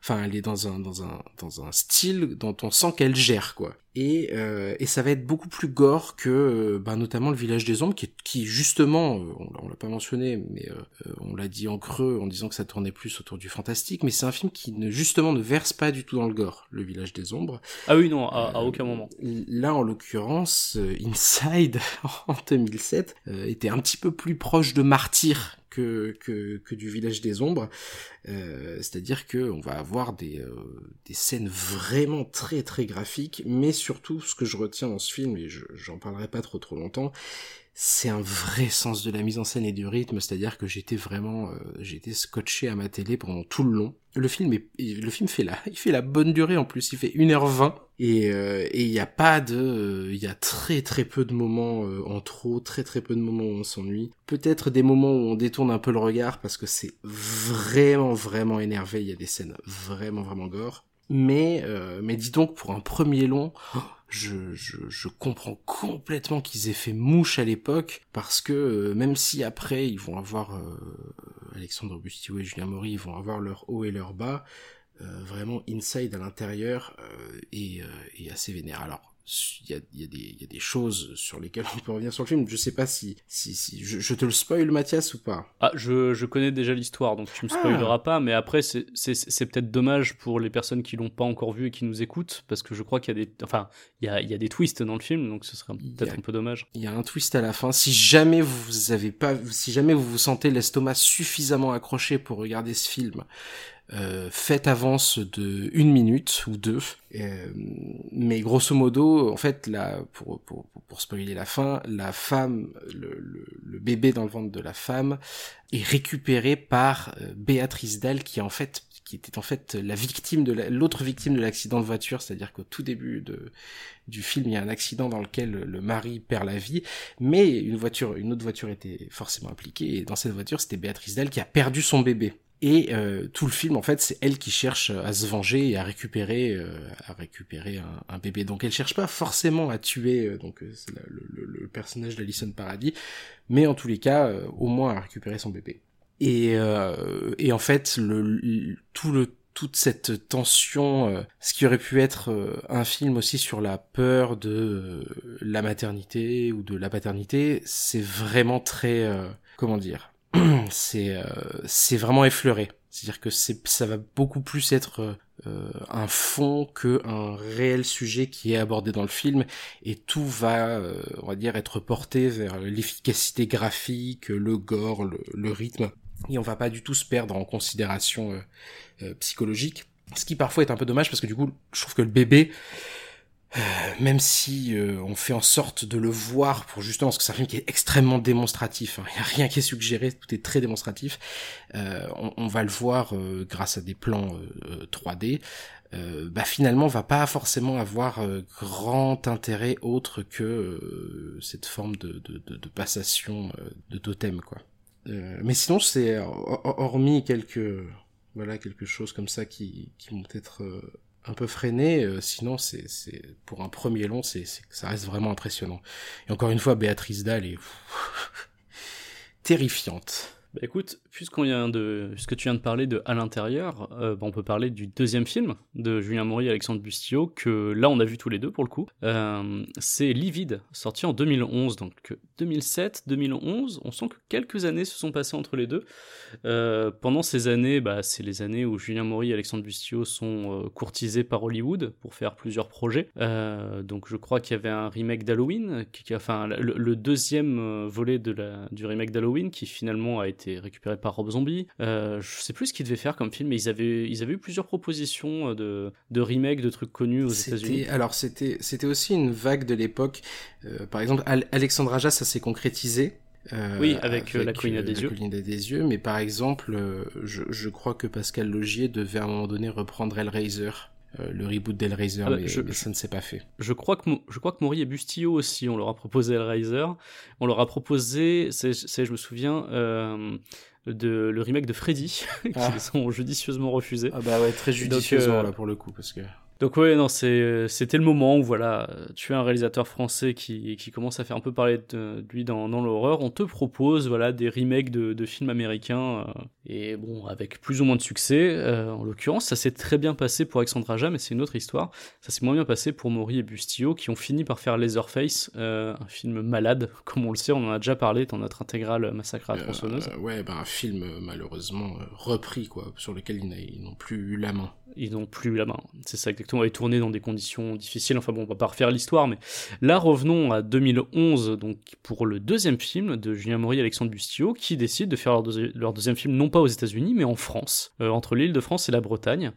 Enfin, elle est dans un dans un dans un style dont on sent qu'elle gère quoi. Et euh, et ça va être beaucoup plus gore que bah, notamment le village des ombres qui qui justement euh, on, l'a- on l'a pas mentionné mais euh, euh, on l'a dit en creux en disant que ça tournait plus autour du fantastique mais c'est un film qui ne justement ne verse pas du tout dans le gore le village des ombres. Ah oui, non, à, à aucun moment. Là, en l'occurrence, Inside, en 2007, euh, était un petit peu plus proche de Martyr que, que, du Village des Ombres. Euh, C'est-à-dire que on va avoir des, euh, des scènes vraiment très très graphiques, mais surtout ce que je retiens dans ce film, et j'en parlerai pas trop trop longtemps, c'est un vrai sens de la mise en scène et du rythme, c'est-à-dire que j'étais vraiment, euh, j'étais scotché à ma télé pendant tout le long. Le film est, le film fait la, il fait la bonne durée en plus, il fait 1h20 et euh, et il y a pas de, euh, il y a très très peu de moments en trop, très très peu de moments où on s'ennuie. Peut-être des moments où on détourne un peu le regard parce que c'est vraiment vraiment énervé. Il y a des scènes vraiment vraiment gore. Mais mais dis donc pour un premier long. Je, je, je comprends complètement qu'ils aient fait mouche à l'époque parce que euh, même si après ils vont avoir euh, Alexandre Bustillo et Julien Maury ils vont avoir leur haut et leur bas euh, vraiment inside à l'intérieur et, et assez vénère il y a, y, a y a, des choses sur lesquelles on peut revenir sur le film. Je sais pas si, si, si je, te le spoil, Mathias, ou pas? Ah, je, je connais déjà l'histoire, donc tu me spoileras ah. pas. Mais après, c'est peut-être dommage pour les personnes qui l'ont pas encore vu et qui nous écoutent, parce que je crois qu'il y a des, enfin, il y a, il y a des twists dans le film, donc ce serait peut-être un peu dommage. Il y a un twist à la fin. Si jamais vous avez pas, si jamais vous vous sentez l'estomac suffisamment accroché pour regarder ce film, euh, faites avance de une minute ou deux. Euh, mais grosso modo, en fait, là, pour, pour, pour spoiler la fin, la femme, le, le, bébé dans le ventre de la femme est récupéré par euh, Béatrice Dalle, qui en fait qui était en fait la victime de l'autre victime de l'accident de voiture, c'est-à-dire qu'au tout début de, du film, il y a un accident dans lequel le mari perd la vie, mais une voiture, une autre voiture était forcément impliquée, et dans cette voiture, c'était Béatrice Dalle qui a perdu son bébé. Et euh, tout le film, en fait, c'est elle qui cherche à se venger et à récupérer, euh, à récupérer un, bébé. Donc, elle cherche pas forcément à tuer euh, donc le, le, personnage d'Alison Paradis, mais en tous les cas, au moins à récupérer son bébé. Et, en fait, tout toute cette tension, ce qui aurait pu être un film aussi sur la peur de la maternité ou de la paternité, c'est vraiment très, comment dire, c'est euh, c'est vraiment effleuré. C'est-à-dire que c'est ça va beaucoup plus être euh, un fond que un réel sujet qui est abordé dans le film et tout va euh, on va dire être porté vers l'efficacité graphique, le gore, le, rythme et on va pas du tout se perdre en considération psychologique. Ce qui parfois est un peu dommage parce que du coup, je trouve que le bébé euh, même si euh, on fait en sorte de le voir pour justement parce que c'est un film qui est extrêmement démonstratif, hein. il n'y a rien qui est suggéré, tout est très démonstratif. Euh, on, on, va le voir grâce à des plans 3D. bah finalement on va pas forcément avoir grand intérêt autre que cette forme de, de, de, de passation de totem quoi. mais sinon c'est hormis quelques voilà quelque chose comme ça qui, qui vont être un peu freiné. Euh, sinon, c'est, pour un premier long, c'est, ça reste vraiment impressionnant. Et encore une fois, Béatrice Dalle est terrifiante. Bah écoute, puisque tu viens de parler de À l'intérieur, euh, bah on peut parler du deuxième film de Julien Maury et Alexandre Bustillo, que là on a vu tous les deux pour le coup. Euh, c'est Livide, sorti en 2011, donc 2007, 2011. On sent que quelques années se sont passées entre les deux. Euh, pendant ces années, bah, c'est les années où Julien Maury et Alexandre Bustillo sont euh, courtisés par Hollywood pour faire plusieurs projets. Euh, donc je crois qu'il y avait un remake d'Halloween, enfin le, deuxième volet du remake d'Halloween qui finalement a été récupéré par Rob Zombie. je sais plus ce qu'ils devaient faire comme film, mais ils avaient, ils avaient eu plusieurs propositions de, de remake de trucs connus aux États-Unis. Alors c'était, c'était aussi une vague de l'époque. par exemple, Alexandre Aja, ça s'est concrétisé. Euh, oui, avec, euh, la colline des yeux. des yeux, mais par exemple, euh, je, je, crois que Pascal Logier devait à un moment donné reprendre Hellraiser. Le reboot d'Hellraiser, ah bah, mais, ça ne s'est pas fait. Je crois que je crois que Maury et Bustillo aussi, on leur a proposé Hellraiser. On leur a proposé, c'est, je me souviens, de le remake de Freddy, qui ah. sont judicieusement refusés. Ah bah ouais, très judicieusement là pour le coup, parce que. Donc ouais, non, c'est, c'était le moment où voilà, tu es un réalisateur français qui, commence à faire un peu parler de, lui dans, l'horreur. On te propose voilà des remakes de, films américains euh, et bon avec plus ou moins de succès. Euh, en l'occurrence, ça s'est très bien passé pour Alexandre Aja, mais c'est une autre histoire. Ça s'est moins bien passé pour Maury et Bustillo qui ont fini par faire Laserface, euh, un film malade, comme on le sait, on en a déjà parlé dans notre intégrale Massacre à la tronçonneuse. ouais, bah un film malheureusement repris quoi, sur lequel ils n'ont plus eu la main. Ils n'ont plus la main. C'est ça exactement. Et tourné dans des conditions difficiles. Enfin bon, on va pas refaire l'histoire, mais là revenons à 2011, donc pour le deuxième film de Julien Maury et Alexandre Bustillo, qui décident de faire leur, deuxi- leur deuxième film non pas aux États-Unis, mais en France, euh, entre l'île de France et la Bretagne.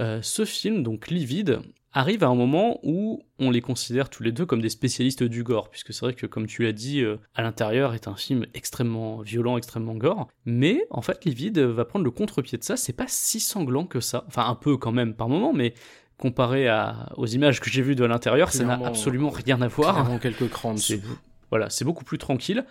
Euh, ce film, donc Livide, arrive à un moment où on les considère tous les deux comme des spécialistes du gore, puisque c'est vrai que, comme tu l'as dit, euh, à l'intérieur est un film extrêmement violent, extrêmement gore, mais en fait, Livide va prendre le contre-pied de ça, c'est pas si sanglant que ça, enfin un peu quand même par moment, mais comparé à, aux images que j'ai vues de l'intérieur, ça n'a absolument rien à voir. Clairement quelques crans dessous. Voilà, c'est beaucoup plus tranquille.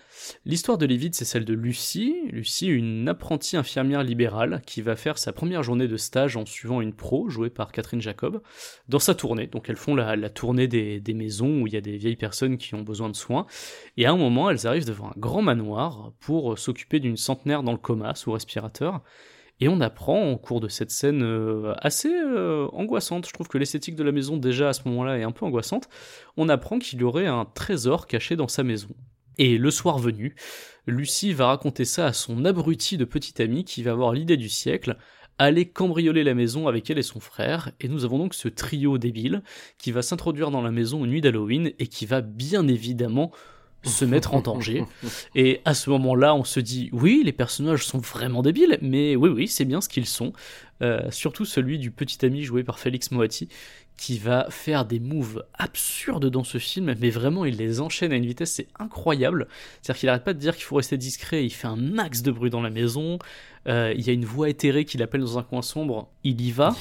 L'histoire de Lévide, c'est celle de Lucie. Lucie, une apprentie infirmière libérale qui va faire sa première journée de stage en suivant une pro, jouée par Catherine Jacob, dans sa tournée. Donc elles font la, tournée des, des maisons où il y a des vieilles personnes qui ont besoin de soins. Et à un moment, elles arrivent devant un grand manoir pour s'occuper d'une centenaire dans le coma, sous respirateur. Et on apprend, en cours de cette scène euh, assez euh, angoissante, je trouve que l'esthétique de la maison déjà à ce moment-là est un peu angoissante, on apprend qu'il y aurait un trésor caché dans sa maison. Et le soir venu, Lucie va raconter ça à son abruti de petit ami qui va avoir l'idée du siècle, aller cambrioler la maison avec elle et son frère, et nous avons donc ce trio débile qui va s'introduire dans la maison une nuit d'Halloween et qui va bien évidemment se mettre en danger. Et à ce moment-là, on se dit, oui, les personnages sont vraiment débiles, mais oui, oui, c'est bien ce qu'ils sont. Euh, surtout celui du petit ami joué par Félix Moati, qui va faire des moves absurdes dans ce film, mais vraiment, il les enchaîne à une vitesse, c'est incroyable. C'est-à-dire qu'il arrête pas de dire qu'il faut rester discret, il fait un max de bruit dans la maison, euh, il y a une voix éthérée qui l'appelle dans un coin sombre, il y va.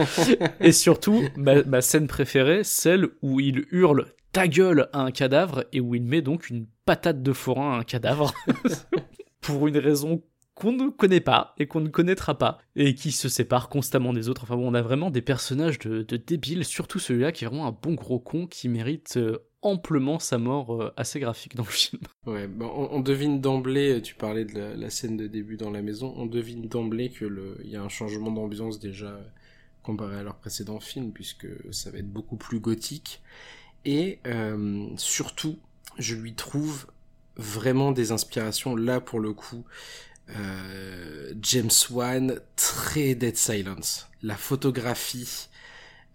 Et surtout, ma, ma scène préférée, celle où il hurle ta gueule à un cadavre et où il met donc une patate de forain à un cadavre. Pour une raison qu'on ne connaît pas et qu'on ne connaîtra pas et qui se sépare constamment des autres. Enfin bon, on a vraiment des personnages de, débiles, surtout celui-là qui est vraiment un bon gros con qui mérite euh, amplement sa mort euh, assez graphique dans le film. Ouais, ben, on, devine d'emblée, tu parlais de la, scène de début dans la maison, on devine d'emblée que le, il y a un changement d'ambiance déjà euh, comparé à leur précédent film, puisque ça va être beaucoup plus gothique. Et surtout, je lui trouve vraiment des inspirations là pour le coup. Euh, James Wan, très Dead Silence. La photographie,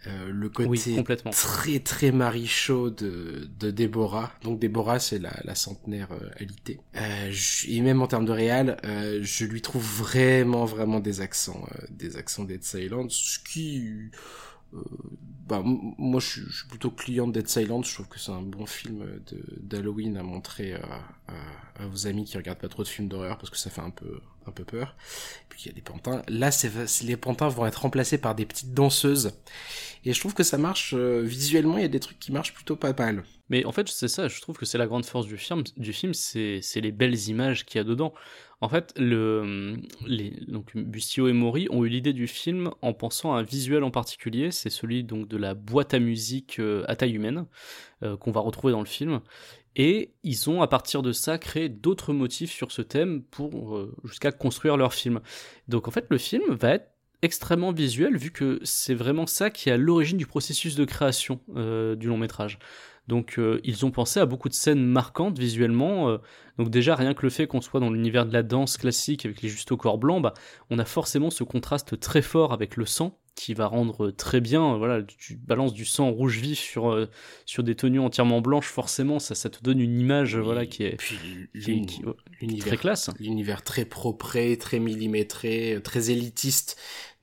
euh, le côté Oui, complètement. très très marichaux de, de Déborah. Donc Déborah, c'est la, la centenaire euh, alitée. Euh, je- et même en termes de réal, je lui trouve vraiment vraiment des accents, des accents Dead Silence, ce qui bah, m- moi, je suis, plutôt client de Dead Silence. Je trouve que c'est un bon film d'Halloween à montrer à, à- vos amis qui regardent pas trop de films d'horreur parce que ça fait un peu, un peu peur. Et puis il y a des pantins. Là, les pantins vont être remplacés par des petites danseuses. Et je trouve que ça marche euh, visuellement. Il y a des trucs qui marchent plutôt pas mal. Mais en fait, c'est ça, je trouve que c'est la grande force du film, du film c'est les belles images qu'il y a dedans. En fait, le, Bustillo et Mori ont eu l'idée du film en pensant à un visuel en particulier, c'est celui donc de la boîte à musique euh, à taille humaine euh, qu'on va retrouver dans le film. Et ils ont à partir de ça créé d'autres motifs sur ce thème pour euh, jusqu'à construire leur film. Donc en fait, le film va être extrêmement visuel vu que c'est vraiment ça qui est à l'origine du processus de création du long métrage. Donc euh, ils ont pensé à beaucoup de scènes marquantes visuellement. euh, donc déjà rien que le fait qu'on soit dans l'univers de la danse classique avec les juste au corps blanc, bah, on a forcément ce contraste très fort avec le sang qui va rendre très bien. euh, voilà, tu balances du sang rouge vif sur euh, sur des tenues entièrement blanches, forcément ça ça te donne une image voilà qui est, Puis qui est- l'uni- qui- ouais, l'univers très classe. l'univers très propre, très millimétré, très élitiste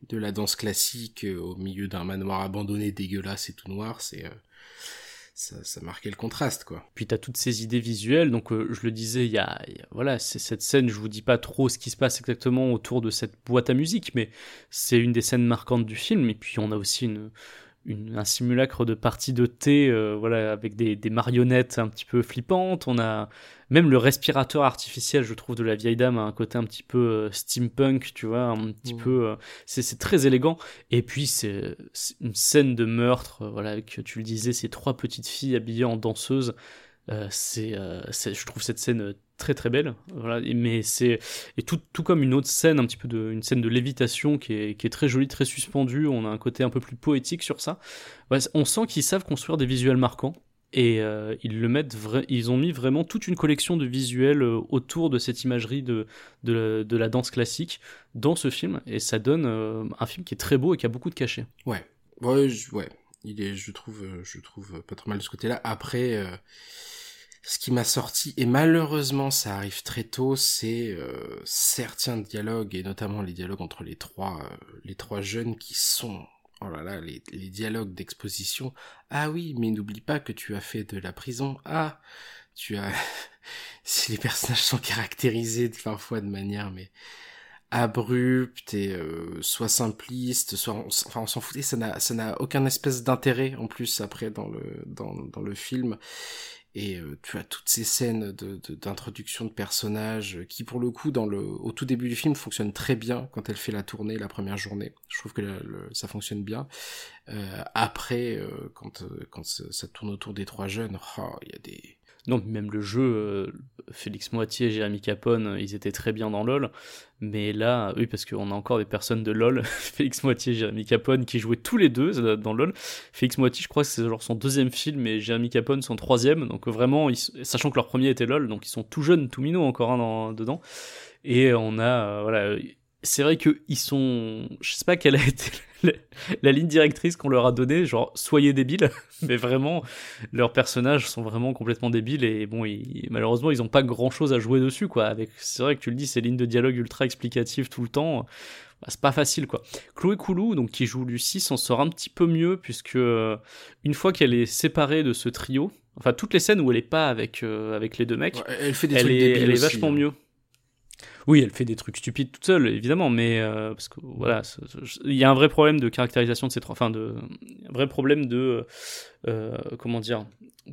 de la danse classique au milieu d'un manoir abandonné dégueulasse et tout noir, c'est ça, ça marquait le contraste quoi. Puis t'as toutes ces idées visuelles, donc euh, je le disais, il y y a- voilà, c'est cette scène, je vous dis pas trop ce qui se passe exactement autour de cette boîte à musique, mais c'est une des scènes marquantes du film. Et puis on a aussi une, une- un simulacre de partie de thé, euh, voilà, avec des, des marionnettes un petit peu flippantes. On a même le respirateur artificiel, je trouve, de la vieille dame a un côté un petit peu euh, steampunk, tu vois, un petit Mhm. peu, euh, c'est très élégant. Et puis c'est une scène de meurtre, voilà, avec, tu le disais, ces trois petites filles habillées en danseuses. C'est, je trouve cette scène très très belle. Voilà, mais c'est et tout, tout comme une autre scène, un petit peu de, une scène de lévitation qui est, qui est très jolie, très suspendue. On a un côté un peu plus poétique sur ça. On sent qu'ils savent construire des visuels marquants. et euh, ils le mettent ils ont mis vraiment toute une collection de visuels euh, autour de cette imagerie de, de, la, danse classique dans ce film et ça donne euh, un film qui est très beau et qui a beaucoup de cachet. Ouais, ouais, ouais. Il est, je trouve, je trouve pas trop mal de ce côté-là. Après, ce qui m'a sorti et malheureusement ça arrive très tôt, c'est certains dialogues et notamment les dialogues entre les trois, les trois jeunes qui sont Oh là là, les, dialogues d'exposition. Ah oui, mais n'oublie pas que tu as fait de la prison. Ah, tu as... si les personnages sont caractérisés parfois de manière mais abrupte et euh, soit simpliste, soit enfin on s'en foutait, ça n'a ça n'a aucun espèce d'intérêt en plus après dans le dans, dans le film et euh, tu as toutes ces scènes d'introduction de, de, personnages qui pour le coup dans le au tout début du film fonctionnent très bien quand elle fait la tournée la première journée. Je trouve que ça fonctionne bien. Euh, après euh, quand quand ça, tourne autour des trois jeunes oh, il y a des non, même le jeu, euh, Félix Moitié, Jérémy Capone, ils étaient très bien dans LoL. Mais là, oui, parce qu'on a encore des personnes de LoL, Félix Moitié, Jérémy Capone, qui jouaient tous les deux euh, dans LoL. Félix Moitié, je crois que c'est genre son deuxième film, et Jérémy Capone son troisième. Donc vraiment, sachant que leur premier était LoL, donc ils sont tout jeunes, tout minots encore hein, dedans. Et on a, euh, voilà, c'est vrai qu'ils sont. Je sais pas quelle a été la, ligne directrice qu'on leur a donnée, genre soyez débiles, mais vraiment, leurs personnages sont vraiment complètement débiles et bon, malheureusement, ils ont pas grand chose à jouer dessus, quoi. Avec, c'est vrai que tu le dis, ces lignes de dialogue ultra explicatives tout le temps, bah, c'est pas facile, quoi. Chloé Koulou, donc qui joue Lucie, s'en sort un petit peu mieux puisque euh, une fois qu'elle est séparée de ce trio, enfin toutes les scènes où elle est pas avec euh, avec les deux mecs, elle fait des elle trucs est, elle est vachement hein. mieux. Oui, elle fait des trucs stupides toute seule, évidemment, mais euh, parce que voilà, il y a un vrai problème de caractérisation de ces trois, enfin de, un vrai problème de, euh, comment dire,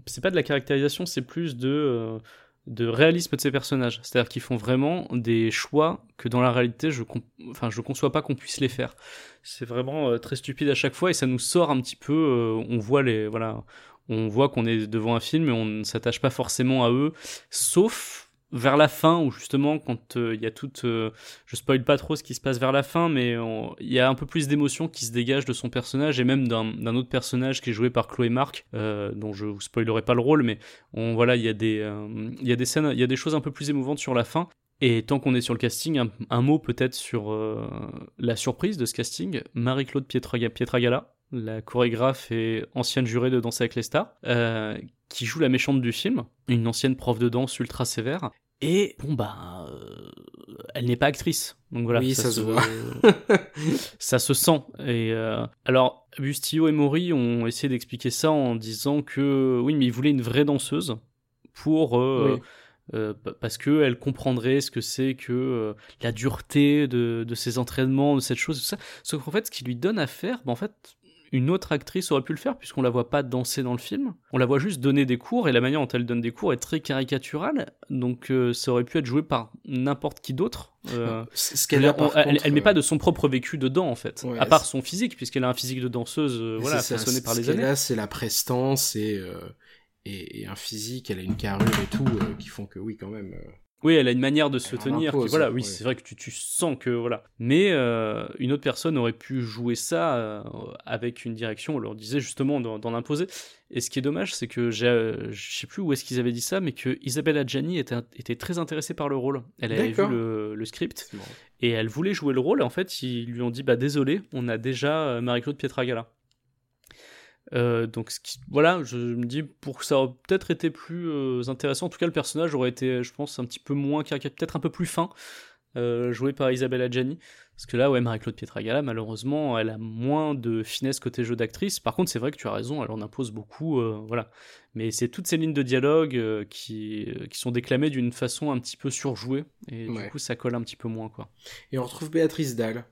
c'est pas de la caractérisation, c'est plus de euh, de réalisme de ces personnages. C'est-à-dire qu'ils font vraiment des choix que dans la réalité, je, enfin, je conçois pas qu'on puisse les faire. C'est vraiment très stupide à chaque fois et ça nous sort un petit peu. on voit les, voilà, on voit qu'on est devant un film et on ne s'attache pas forcément à eux, sauf vers la fin, où justement, quand euh, il y a toute. Euh, je spoil pas trop ce qui se passe vers la fin, mais il y a un peu plus d'émotion qui se dégage de son personnage et même d'un autre personnage qui est joué par Chloé Mark, euh, dont je vous spoilerai pas le rôle, mais on, voilà, il y, a des, il y a des scènes, il y a des choses un peu plus émouvantes sur la fin. Et tant qu'on est sur le casting, un, mot peut-être sur la surprise de ce casting. Marie-Claude Pietragala, la chorégraphe et ancienne jurée de Danser avec les stars, qui joue la méchante du film, une ancienne prof de danse ultra sévère, et bon bah, euh, elle n'est pas actrice, donc voilà. Oui, ça, se, voit. ça se sent. Et euh, alors, Bustillo et Maury ont essayé d'expliquer ça en disant que oui, mais ils voulaient une vraie danseuse pour. Euh, parce que elle comprendrait ce que c'est que la dureté de, de ses entraînements, de cette chose, tout ça. Sauf qu'en fait, ce qui lui donne à faire, bah, en fait, une autre actrice aurait pu le faire puisqu'on la voit pas danser dans le film. On la voit juste donner des cours et la manière dont elle donne des cours est très caricaturale. Donc euh, ça aurait pu être joué par n'importe qui d'autre. Euh, ce qu'elle elle, elle, met pas de son propre vécu dedans en fait, à part son physique puisqu'elle a un physique de danseuse euh, voilà façonné par les années. Là c'est la prestance et, et, un physique, elle a une carrure et tout qui font que oui quand même. Oui, elle a une manière de se tenir. voilà, oui, c'est vrai que tu, tu, sens que voilà. Mais euh, une autre personne aurait pu jouer ça euh, avec une direction. On leur disait justement d'en l'imposer. Et ce qui est dommage, c'est que je sais plus où est-ce qu'ils avaient dit ça, mais que Isabelle Adjani était, était très intéressée par le rôle. Elle avait vu le, le script et elle voulait jouer le rôle. Et en fait, ils lui ont dit bah désolé, on a déjà euh, Marie-Claude Pietragala. Euh, donc voilà, je me dis pour que ça aurait peut-être été plus euh, intéressant. En tout cas, le personnage aurait été, je pense, un petit peu moins peut-être un peu plus fin, euh, joué par Isabelle Adjani. Parce que là, ouais, Marie-Claude Pietragala, malheureusement, elle a moins de finesse côté jeu d'actrice. Par contre, c'est vrai que tu as raison, elle en impose beaucoup, voilà. Mais c'est toutes ces lignes de dialogue qui, qui sont déclamées d'une façon un petit peu surjouée, et du coup, ça colle un petit peu moins, quoi. Et on retrouve Béatrice Dalle.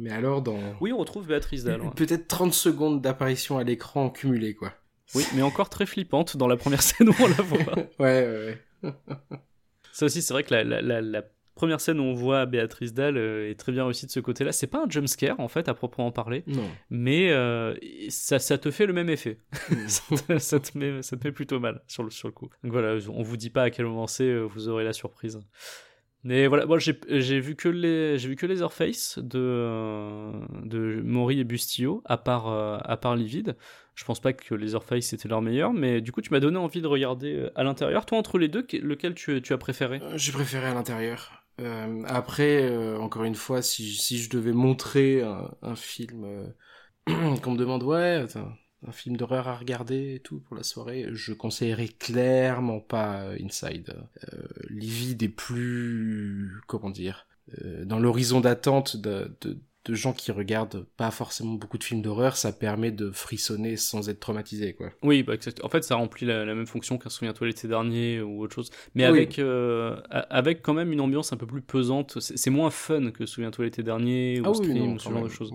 Mais alors dans... Oui, on retrouve Béatrice Dalle. Peut-être 30 secondes d'apparition à l'écran cumulé, quoi. Oui, mais encore très flippante dans la première scène où on la voit. ouais, ouais, ouais. Ça aussi, c'est vrai que la, première scène où on voit Béatrice Dalle euh, est très bien réussie de ce côté-là. C'est pas un jumpscare, en fait, à proprement parler. Non. Mais euh, ça, ça te fait le même effet. Mm. ça, te, met, ça te met plutôt mal sur le, sur le coup. Donc voilà, on vous dit pas à quel moment c'est, euh, vous aurez la surprise. Mais voilà, moi j'ai vu que les j'ai vu que les de euh, de Maury et Bustillo à part euh, à part Livide. Je pense pas que les Orface c'était leur meilleur, mais du coup tu m'as donné envie de regarder euh, à l'intérieur. Toi entre les deux, que- lequel tu as préféré? J'ai préféré à l'intérieur. Après, encore une fois, si, si je devais montrer un, film qu'on me demande, ouais, attends, un film d'horreur à regarder et tout pour la soirée, je conseillerais clairement pas euh, Inside. Euh, Livide est plus, comment dire, euh, dans l'horizon d'attente de, de, de gens qui regardent pas forcément beaucoup de films d'horreur, ça permet de frissonner sans être traumatisé, quoi. Oui, bah. En fait, ça remplit la, la même fonction qu'un Souviens-toi l'été dernier ou autre chose, mais Oui. avec euh, avec quand même une ambiance un peu plus pesante. C'est moins fun que Souviens-toi l'été dernier ou Ah oui, Scream non, ou ce genre de choses.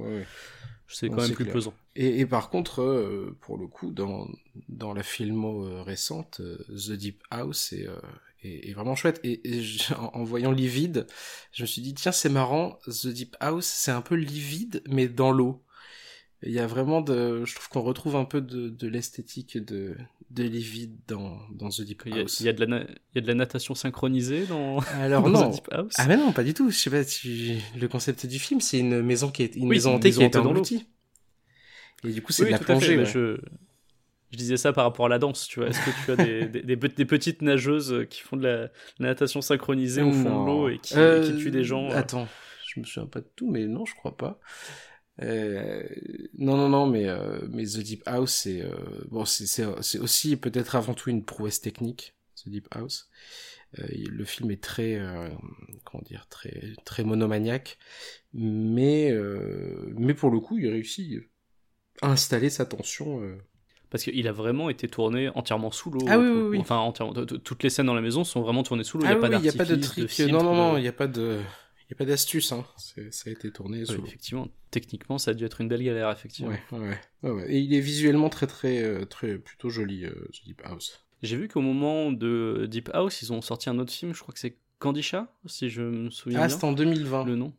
C'est quand même plus clair. pesant. Et, et par contre, euh, pour le coup, dans, dans la filmo euh, récente, euh, The Deep House est, est, est vraiment chouette. Et, et je- en, en voyant Livide, je me suis dit, tiens, c'est marrant, The Deep House, c'est un peu livide, mais dans l'eau. Il y a vraiment de... Je trouve qu'on retrouve un peu de, de l'esthétique de, de Livide dans, dans The Deep Il y, a, House. il y a de la il y a de la natation synchronisée dans, Alors dans non, The Deep House? ah mais non, pas du tout. Je sais pas, tu... le concept du film, c'est une maison qui est une Oui, maison hantée maison qui a été engloutie. Et du coup, c'est Oui, de la plongée. ouais. je, je disais ça par rapport à la danse, tu vois. Est-ce que tu as des, des, des pe- des petites nageuses qui font de la, la natation synchronisée au fond de l'eau et qui, Euh, qui tuent des gens euh, Attends, je me souviens pas de tout, mais non, je crois pas. Euh, non, non, non, mais, euh, mais The Deep House, c'est euh, bon, c'est aussi peut-être avant tout une prouesse technique. The Deep House. Le film est très, comment dire, très très monomaniaque, mais mais pour le coup, il réussit à installer sa tension. Parce qu'il a vraiment été tourné entièrement sous l'eau. Ah oui, oui, oui. Enfin, entièrement. Toutes les scènes dans la maison sont vraiment tournées sous l'eau. Il Ah n'y a, oui, il y a pas de filtre, non, non, non, de- il n'y a pas de, il y a pas d'astuce. Hein. C'est- Ça a été tourné Ouais, sous effectivement, techniquement, ça a dû être une belle galère, effectivement. Ouais, ouais. Et il est visuellement très, très, euh, très, plutôt joli, euh, The Deep House. J'ai vu qu'au moment de Deep House, ils ont sorti un autre film, je crois que c'est Candisha, si je me souviens Ah, bien. c'était en 2020. Le nom.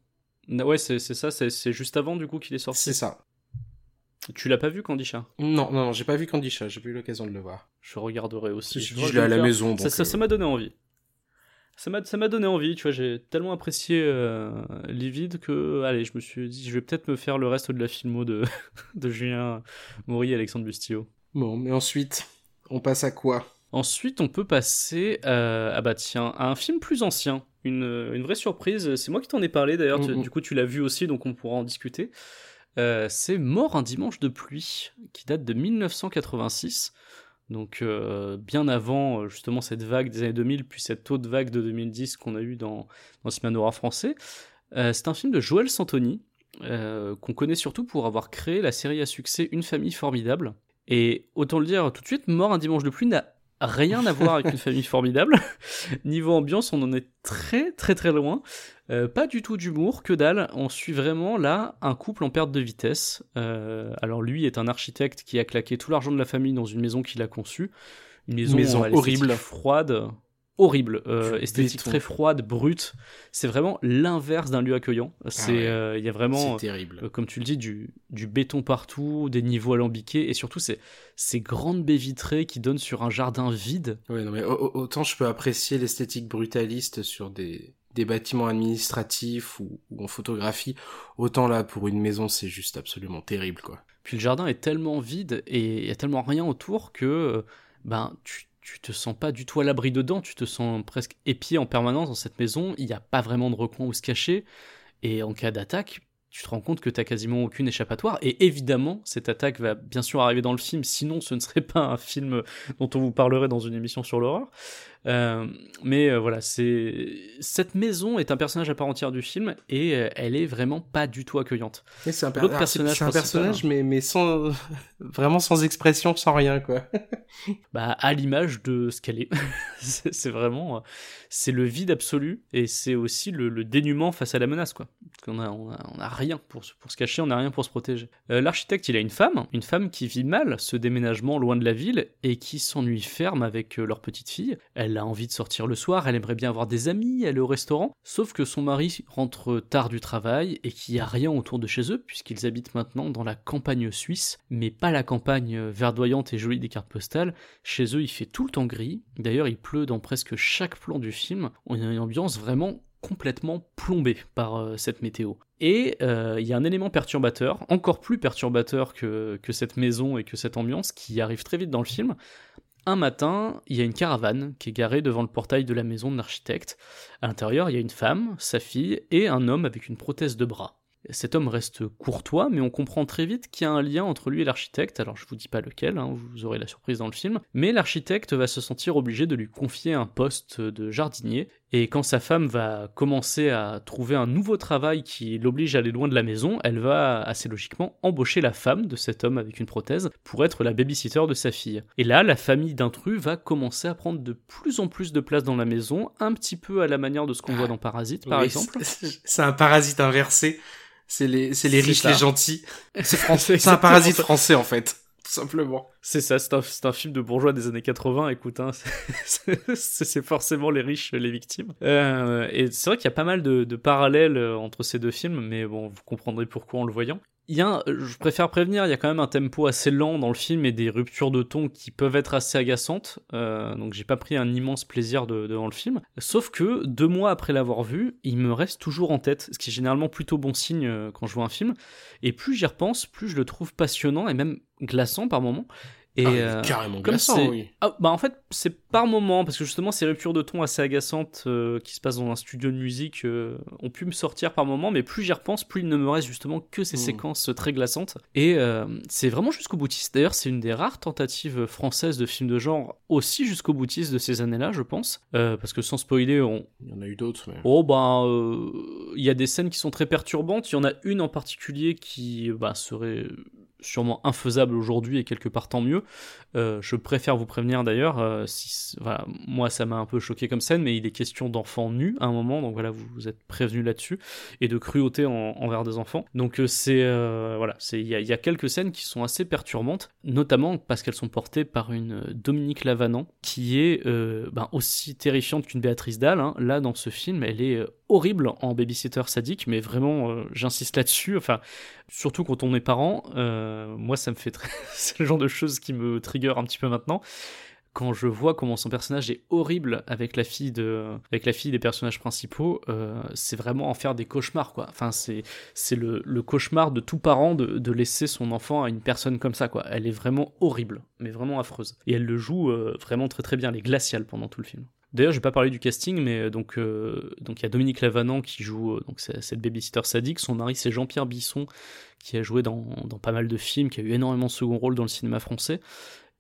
Ouais, c'est c'est ça, c'est c'est juste avant du coup qu'il est sorti. C'est ça. Tu l'as pas vu, Candisha Non, non, non, j'ai pas vu Candisha, j'ai pas eu l'occasion de le voir. Je regarderai aussi. Je l'ai à la maison, donc. Ça- ça euh, ça m'a donné envie. Ça m'a ça m'a donné envie, tu vois, j'ai tellement apprécié euh, Livide que, allez, je me suis dit, je vais peut-être me faire le reste de la filmo de, de Julien Maury et Alexandre Bustillo. Bon, mais ensuite, on passe à quoi? Ensuite, on peut passer euh, ah bah tiens, à un film plus ancien. Une, une vraie surprise. C'est moi qui t'en ai parlé d'ailleurs. Du coup, tu l'as vu aussi, donc on pourra en discuter. Euh, c'est Mort un dimanche de pluie, qui date de 1986. Donc euh, bien avant euh, justement cette vague des années 2000, puis cette autre vague de 2010 qu'on a eu dans, dans noir français. Euh, c'est un film de Joël Santoni, qu'on connaît surtout pour avoir créé la série à succès Une famille formidable. Et autant le dire tout de suite, Mort un dimanche de pluie n'a rien à voir avec une famille formidable. Niveau ambiance, on en est très très très loin. Euh, pas du tout d'humour, que dalle. On suit vraiment là un couple en perte de vitesse. Euh, alors lui est un architecte qui a claqué tout l'argent de la famille dans une maison qu'il a conçue. Une maison, Maison horrible. froide. Horrible, euh, esthétique très froide, brute. C'est vraiment l'inverse d'un lieu accueillant. C'est, ouais. euh, il y a vraiment, C'est terrible. euh, comme tu le dis, du, du béton partout, des niveaux alambiqués, et surtout ces, ces grandes baies vitrées qui donnent sur un jardin vide. Ouais, non, mais au- au- autant je peux apprécier l'esthétique brutaliste sur des, des bâtiments administratifs ou, ou en photographie, autant là, pour une maison, c'est juste absolument terrible, quoi. Puis le jardin est tellement vide et il y a tellement rien autour que ben tu, tu te sens pas du tout à l'abri dedans, tu te sens presque épié en permanence dans cette maison, il n'y a pas vraiment de recoin où se cacher et en cas d'attaque, tu te rends compte que tu quasiment aucune échappatoire et évidemment cette attaque va bien sûr arriver dans le film, sinon ce ne serait pas un film dont on vous parlerait dans une émission sur l'horreur. Euh, mais euh, voilà, c'est cette maison est un personnage à part entière du film et euh, elle est vraiment pas du tout accueillante. C'est un, per- personnage un personnage, mais, mais sans, vraiment sans expression, sans rien, quoi. bah, à l'image de ce qu'elle est. c'est vraiment, c'est le vide absolu et c'est aussi le, le dénuement face à la menace, quoi. Qu'on a, on a, on a rien pour, se- pour se cacher, on a rien pour se protéger. L'architecte, il a une femme, une femme qui vit mal ce déménagement loin de la ville et qui s'ennuie ferme avec leur petite fille. Elle a envie de sortir le soir, elle aimerait bien avoir des amis, aller au restaurant, sauf que son mari rentre tard du travail et qu'il n'y a rien autour de chez eux puisqu'ils habitent maintenant dans la campagne suisse, mais pas la campagne verdoyante et jolie des cartes postales. Chez eux, il fait tout le temps gris. D'ailleurs, il pleut dans presque chaque plan du film. On a une ambiance vraiment complètement plombé par euh, cette météo. Et euh, il y a un élément perturbateur, encore plus perturbateur que cette maison et que cette ambiance, qui arrive très vite dans le film. Un matin, il y a une caravane qui est garée devant le portail de la maison de l'architecte. À l'intérieur, il y a une femme, sa fille et un homme avec une prothèse de bras. Cet homme reste courtois, mais on comprend très vite qu'il y a un lien entre lui et l'architecte. Alors je vous dis pas lequel, hein, vous aurez la surprise dans le film. Mais l'architecte va se sentir obligé de lui confier un poste de jardinier. Et quand sa femme va commencer à trouver un nouveau travail qui l'oblige à aller loin de la maison, elle va assez logiquement embaucher la femme de cet homme avec une prothèse pour être la babysitter de sa fille. Et là, la famille d'intrus va commencer à prendre de plus en plus de place dans la maison, un petit peu à la manière de ce qu'on voit dans Parasite par Oui, exemple. c'est- un parasite inversé. C'est les, riches, ça. les gentils. C'est un parasite français, en fait. Simplement. C'est ça, c'est un, un film de bourgeois des années 80, écoute, hein, c'est forcément les riches, les victimes. Euh, et c'est vrai qu'il y a pas mal de, de parallèles euh, entre ces deux films, mais bon, vous comprendrez pourquoi en le voyant. Il y a, un- je préfère prévenir, il y a quand même un tempo assez lent dans le film et des ruptures de ton qui peuvent être assez agaçantes, euh, donc j'ai pas pris un immense plaisir de, devant le film. Sauf que deux mois après l'avoir vu, il me reste toujours en tête, ce qui est généralement plutôt bon signe euh, quand je vois un film. Et plus j'y repense, plus je le trouve passionnant et même glaçant par moments. Et Ah, euh, carrément comme glaçant, oui. ah, bah en fait, c'est par moment, parce que justement, ces ruptures de ton assez agaçantes euh, qui se passent dans un studio de musique euh, ont pu me sortir par moment, mais plus j'y repense, plus il ne me reste justement que ces Mm. séquences très glaçantes. Et euh, c'est vraiment jusqu'au boutiste. D'ailleurs, c'est une des rares tentatives françaises de films de genre aussi jusqu'au boutiste de ces années-là, je pense. Parce que sans spoiler, on, Il y en a eu d'autres, mais... Oh ben, il y a des scènes qui sont très perturbantes. Il y en a une en particulier qui bah, serait sûrement infaisable aujourd'hui et quelque part tant mieux. Je préfère vous prévenir d'ailleurs. si, voilà, moi ça m'a un peu choqué comme scène, mais il est question d'enfants nus à un moment, donc voilà, vous, vous êtes prévenus là-dessus et de cruauté en- envers des enfants. Donc euh, c'est euh, voilà, c'est il y a, quelques scènes qui sont assez perturbantes, notamment parce qu'elles sont portées par une euh, Dominique Lavanant qui est ben, aussi terrifiante qu'une Béatrice Dalle. hein. Là dans ce film, elle est horrible en babysitter sadique, mais vraiment j'insiste là-dessus. Enfin, surtout quand on est parent, moi ça me fait très, c'est le genre de choses qui me trigger un petit peu maintenant quand je vois comment son personnage est horrible avec la fille de avec la fille des personnages principaux euh, c'est vraiment en faire des cauchemars quoi enfin c'est c'est le, le cauchemar de tout parent de, de laisser son enfant à une personne comme ça quoi elle est vraiment horrible mais vraiment affreuse et elle le joue euh, vraiment très très bien elle est glaciale pendant tout le film D'ailleurs, je vais pas parler du casting, mais euh, donc donc il y a Dominique Lavanant qui joue donc cette babysitter sadique. Son mari c'est Jean-Pierre Bisson qui a joué dans, dans pas mal de films, qui a eu énormément de second rôle dans le cinéma français.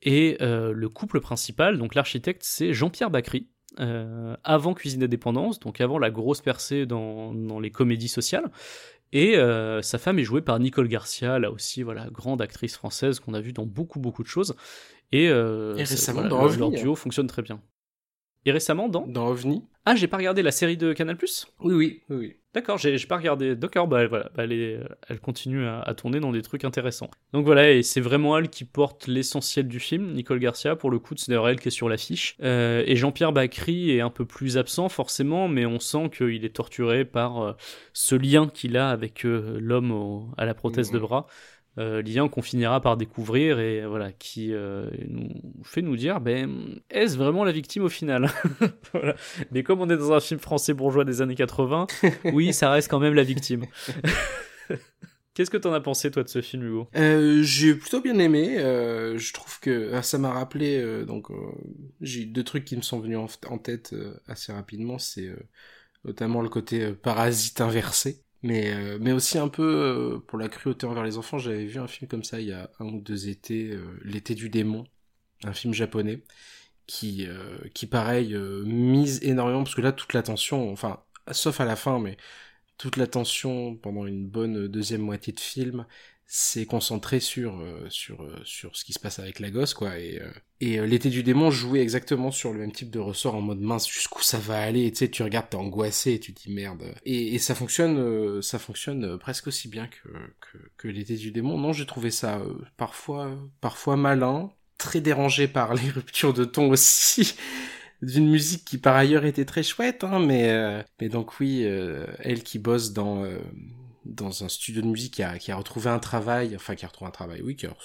Et euh, le couple principal, donc l'architecte, c'est Jean-Pierre Bacry. euh, avant Cuisine d'indépendance, donc avant la grosse percée dans, dans les comédies sociales. Et euh, sa femme est jouée par Nicole Garcia, là aussi, voilà, grande actrice française qu'on a vue dans beaucoup, beaucoup de choses. Et, euh, Et récemment voilà, dans leur- leur duo fonctionne très bien. Et récemment dans Dans OVNI Ah, j'ai pas regardé la série de Canal+. Oui, oui, oui, oui. D'accord, j'ai pas regardé. D'accord, bah voilà, bah, elle, est- elle continue à, à tourner dans des trucs intéressants. Donc voilà, et c'est vraiment elle qui porte l'essentiel du film, Nicole Garcia, pour le coup, c'est d'ailleurs elle qui est sur l'affiche. Euh, et Jean-Pierre Bacry est un peu plus absent, forcément, mais on sent qu'il est torturé par euh, ce lien qu'il a avec euh, l'homme à la prothèse de Mhm. bras. Euh, lien qu'on finira par découvrir et voilà qui euh, nous fait nous dire ben est-ce vraiment la victime au final voilà. mais comme on est dans un film français bourgeois des années 80 oui, ça reste quand même la victime. Qu'est-ce que t'en as pensé, toi, de ce film, Hugo? Euh, j'ai plutôt bien aimé. euh, je trouve que ah, ça m'a rappelé. euh, donc, euh, j'ai deux trucs qui me sont venus en, en tête euh, assez rapidement. C'est euh, notamment le côté euh, parasite inversé, mais euh, mais aussi un peu euh, pour la cruauté envers les enfants. J'avais vu un film comme ça il y a un ou deux étés, euh, l'été du démon, un film japonais qui qui pareil mise énormément parce que là toute l'attention, enfin sauf à la fin, mais toute l'attention pendant une bonne deuxième moitié de film c'est concentré sur euh, sur euh, sur ce qui se passe avec la gosse quoi. Et euh, et l'été du démon jouait exactement sur le même type de ressort en mode mince jusqu'où ça va aller et tu sais tu regardes t'es angoissé tu dis merde. Et, et ça fonctionne ça fonctionne presque aussi bien que que, que l'été du démon. Non j'ai trouvé ça parfois parfois malin très dérangé par les ruptures de ton aussi d'une musique qui par ailleurs était très chouette, hein, mais mais donc oui, euh, elle qui bosse dans euh, dans un studio de musique qui a, qui a retrouvé un travail, enfin qui a retrouvé un travail, oui, qui a,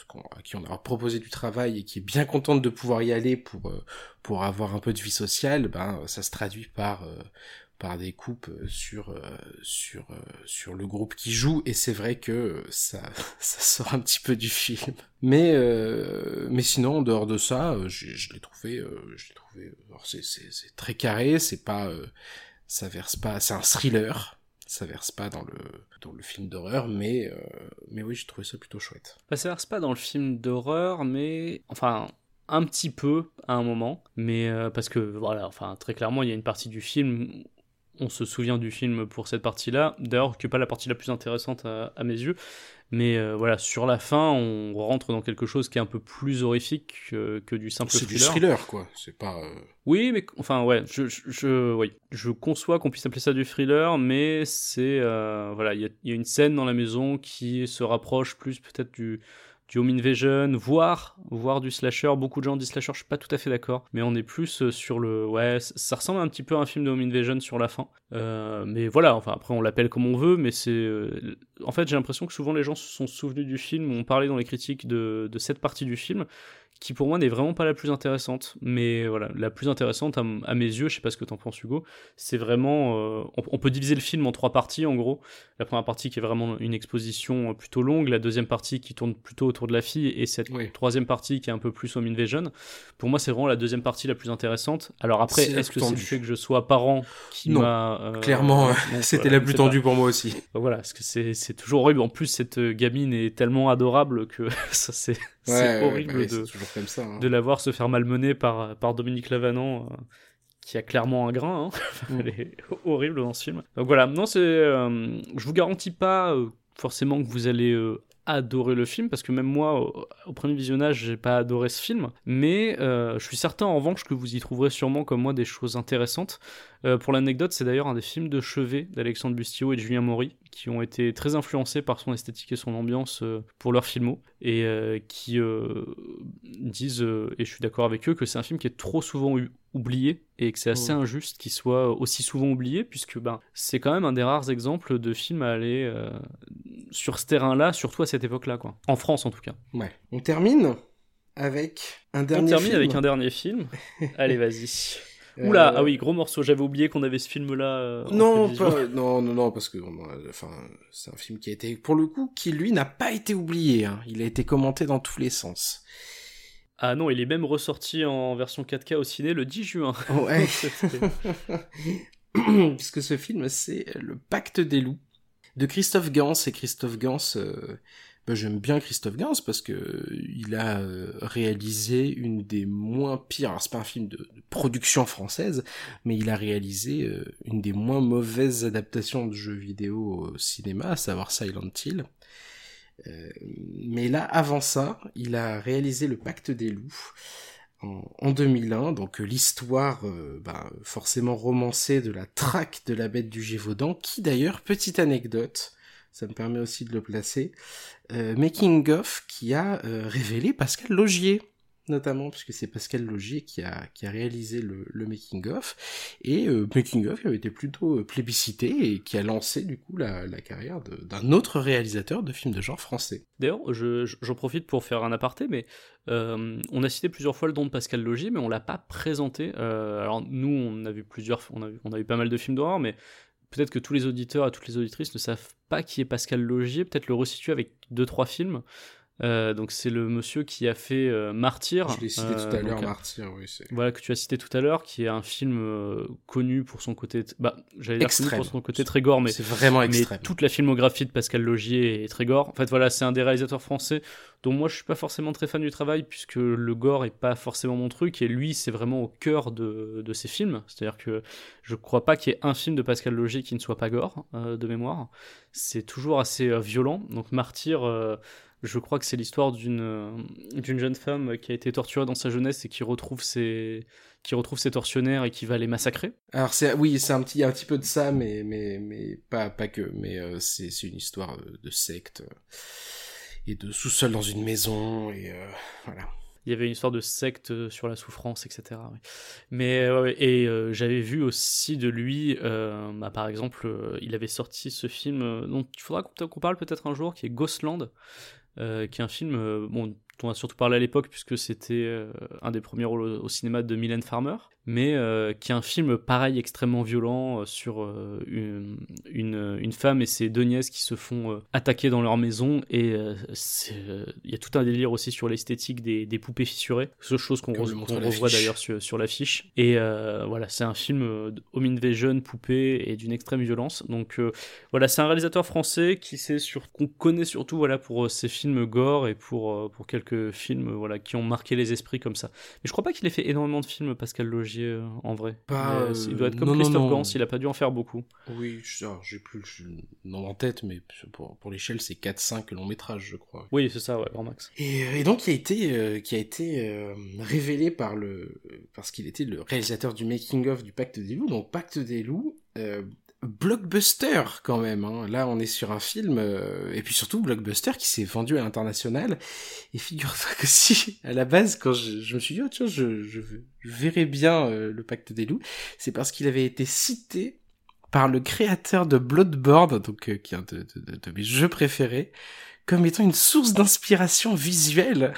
qui on a proposé du travail et qui est bien contente de pouvoir y aller pour euh, pour avoir un peu de vie sociale, ben ça se traduit par euh, par des coupes sur sur sur le groupe qui joue et c'est vrai que ça ça sort un petit peu du film. Mais mais sinon en dehors de ça je l'ai trouvé je trouvé c'est c'est très carré c'est pas ça verse pas c'est un thriller ça verse pas dans le dans le film d'horreur, mais euh, mais oui, j'ai trouvé ça plutôt chouette. Bah, ça verse pas dans le film d'horreur, mais enfin un petit peu à un moment, mais euh, parce que voilà, enfin très clairement, il y a une partie du film on se souvient du film pour cette partie-là, d'ailleurs que pas la partie la plus intéressante à, mes yeux, mais euh, voilà, sur la fin, on rentre dans quelque chose qui est un peu plus horrifique que, du simple thriller. C'est du thriller, quoi. C'est pas. Euh, oui, mais enfin, ouais, je, je, oui, je conçois qu'on puisse appeler ça du thriller, mais c'est euh, voilà, il y, y, a une scène dans la maison qui se rapproche plus peut-être du du home invasion, voire, du slasher. Beaucoup de gens disent slasher, je suis pas tout à fait d'accord, mais on est plus euh, sur le, ouais, ça ressemble un petit peu à un film de home invasion sur la fin. Euh, mais voilà, enfin après on l'appelle comme on veut, mais c'est, euh, en fait j'ai l'impression que souvent les gens se sont souvenus du film, ont parlé dans les critiques de cette partie du film, qui pour moi n'est vraiment pas la plus intéressante. Mais voilà, la plus intéressante à, mes yeux, je sais pas ce que t'en penses Hugo, c'est vraiment... Euh, on, peut diviser le film en trois parties en gros. La première partie qui est vraiment une exposition plutôt longue, la deuxième partie qui tourne plutôt autour de la fille, et cette troisième partie qui est un peu plus home invasion. Pour moi c'est vraiment la deuxième partie la plus intéressante. Alors après, est-ce que c'est le fait que je sois parent qui m'a... Euh, clairement, c'était la plus tendue pour moi aussi. voilà, parce que c'est toujours horrible. En plus, cette gamine est tellement adorable que ça c'est c'est horrible de, hein. de la voir se faire malmener par, par Dominique Lavanant, euh, qui a clairement un grain. Hein. Mm. Elle est horrible dans ce film. Donc voilà, non, c'est, euh, je vous garantis pas euh, forcément que vous allez adorer le film parce que même moi au, premier visionnage j'ai pas adoré ce film mais je suis certain en revanche que vous y trouverez sûrement comme moi des choses intéressantes pour l'anecdote c'est d'ailleurs un des films de chevet d'Alexandre Bustillo et de Julien Maury qui ont été très influencés par son esthétique et son ambiance euh, pour leurs filmo et euh, qui euh, disent, et je suis d'accord avec eux, que c'est un film qui est trop souvent oublié et que c'est assez injuste qu'il soit aussi souvent oublié puisque ben, c'est quand même un des rares exemples de films à aller sur ce terrain-là, surtout à cette époque-là, quoi. En France en tout cas. Ouais. On termine avec un dernier On termine avec un dernier film. Allez, vas-y. Oula, euh, ah oui, gros morceau. J'avais oublié qu'on avait ce film-là. Euh, non, non, non, non, parce que enfin, c'est un film qui a été, pour le coup, qui lui n'a pas été oublié. Hein. Il a été commenté dans tous les sens. Ah non, il est même ressorti en version 4K au ciné le 10 juin. Ouais. Puisque ce film, c'est Le Pacte des loups de Christophe Gans et Christophe Gans. Euh, bah, j'aime bien Christophe Gans parce que il a euh, réalisé une des moins pires, alors c'est pas un film de, production française, mais il a réalisé euh, une des moins mauvaises adaptations de jeux vidéo au cinéma, à savoir Silent Hill. Euh, mais là, avant ça, il a réalisé Le Pacte des loups en, en 2001, donc l'histoire bah, forcément romancée de la traque de la bête du Gévaudan, qui d'ailleurs, petite anecdote, ça me permet aussi de le placer, euh, Making of qui a euh, révélé Pascal Logier notamment puisque c'est Pascal Logier qui a qui a réalisé le, making of et euh, making of qui avait été plutôt plébiscité et qui a lancé du coup la, carrière d'un autre réalisateur de films de genre français. D'ailleurs, j'en je, profite pour faire un aparté, mais on a cité plusieurs fois le don de Pascal Logier, mais on l'a pas présenté. alors nous, on a vu plusieurs, on a vu, on a vu pas mal de films d'horreur, mais peut-être que tous les auditeurs et toutes les auditrices ne savent pas qui est Pascal Logier, peut-être le resituer avec deux trois films. Euh, donc c'est le monsieur qui a fait euh, Martyr. Je l'ai cité tout à euh, l'heure, Martyr, oui. Voilà que tu as cité tout à l'heure, qui est un film connu pour son côté, bah j'allais dire connu pour son côté très gore, mais c'est vraiment extrême. Mais toute la filmographie de Pascal Logier est très gore. En fait voilà, c'est un des réalisateurs français dont moi je suis pas forcément très fan du travail puisque le gore est pas forcément mon truc et lui c'est vraiment au cœur de, de ses films. C'est-à-dire que je crois pas qu'il y ait un film de Pascal Logier qui ne soit pas gore de mémoire. C'est toujours assez violent. Donc Martyr je crois que c'est l'histoire d'une euh, d'une jeune femme qui a été torturée dans sa jeunesse et qui retrouve ses qui retrouve ses tortionnaires et qui va les massacrer. Alors c'est oui, c'est un petit un petit peu de ça mais mais mais pas pas que mais euh, c'est c'est une histoire de, secte euh, et de sous-sol dans une maison et voilà. Il y avait une histoire de secte sur la souffrance, etc. Mais et j'avais vu aussi de lui, bah, par exemple, il avait sorti ce film dont il faudra qu'on parle peut-être un jour, qui est Ghostland, euh, qui est un film euh, dont on a surtout parlé à l'époque puisque c'était euh, un des premiers rôles au, cinéma de Mylène Farmer. Mais euh, qui est un film pareil extrêmement violent euh, sur euh, une, une, une femme et ses deux nièces qui se font attaquer dans leur maison. Et il y a tout un délire aussi sur l'esthétique des, des poupées fissurées, ce chose qu'on, re- revoit d'ailleurs sur, sur l'affiche. Et voilà c'est un film home invasion poupée et d'une extrême violence. Donc voilà c'est un réalisateur français qui sait sur qu'on connaît surtout voilà pour ses films gore et pour pour quelques films voilà qui ont marqué les esprits comme ça. Mais je crois pas qu'il ait fait énormément de films Pascal Logier euh, en vrai Pas, euh, il doit être comme non, Christophe non. Gans il a pas dû en faire beaucoup Oui, j'ai plus le nom en tête, mais pour, pour l'échelle, c'est 4-5 longs métrages, je crois. oui c'est ça ouais grand max Et, et donc, il a été, euh, qui a été euh, révélé par le, parce qu'il était le réalisateur du making of du Pacte des loups. Donc, Pacte des loups, euh, blockbuster quand même. Hein. Là, on est sur un film, euh, et puis surtout blockbuster qui s'est vendu à l'international. Et figure-toi que si, à la base, quand je, me suis dit, oh tiens, je, je, verrais bien euh, le Pacte des loups, c'est parce qu'il avait été cité par le créateur de Bloodborne, donc euh, qui est un de mes jeux préférés, comme étant une source d'inspiration visuelle.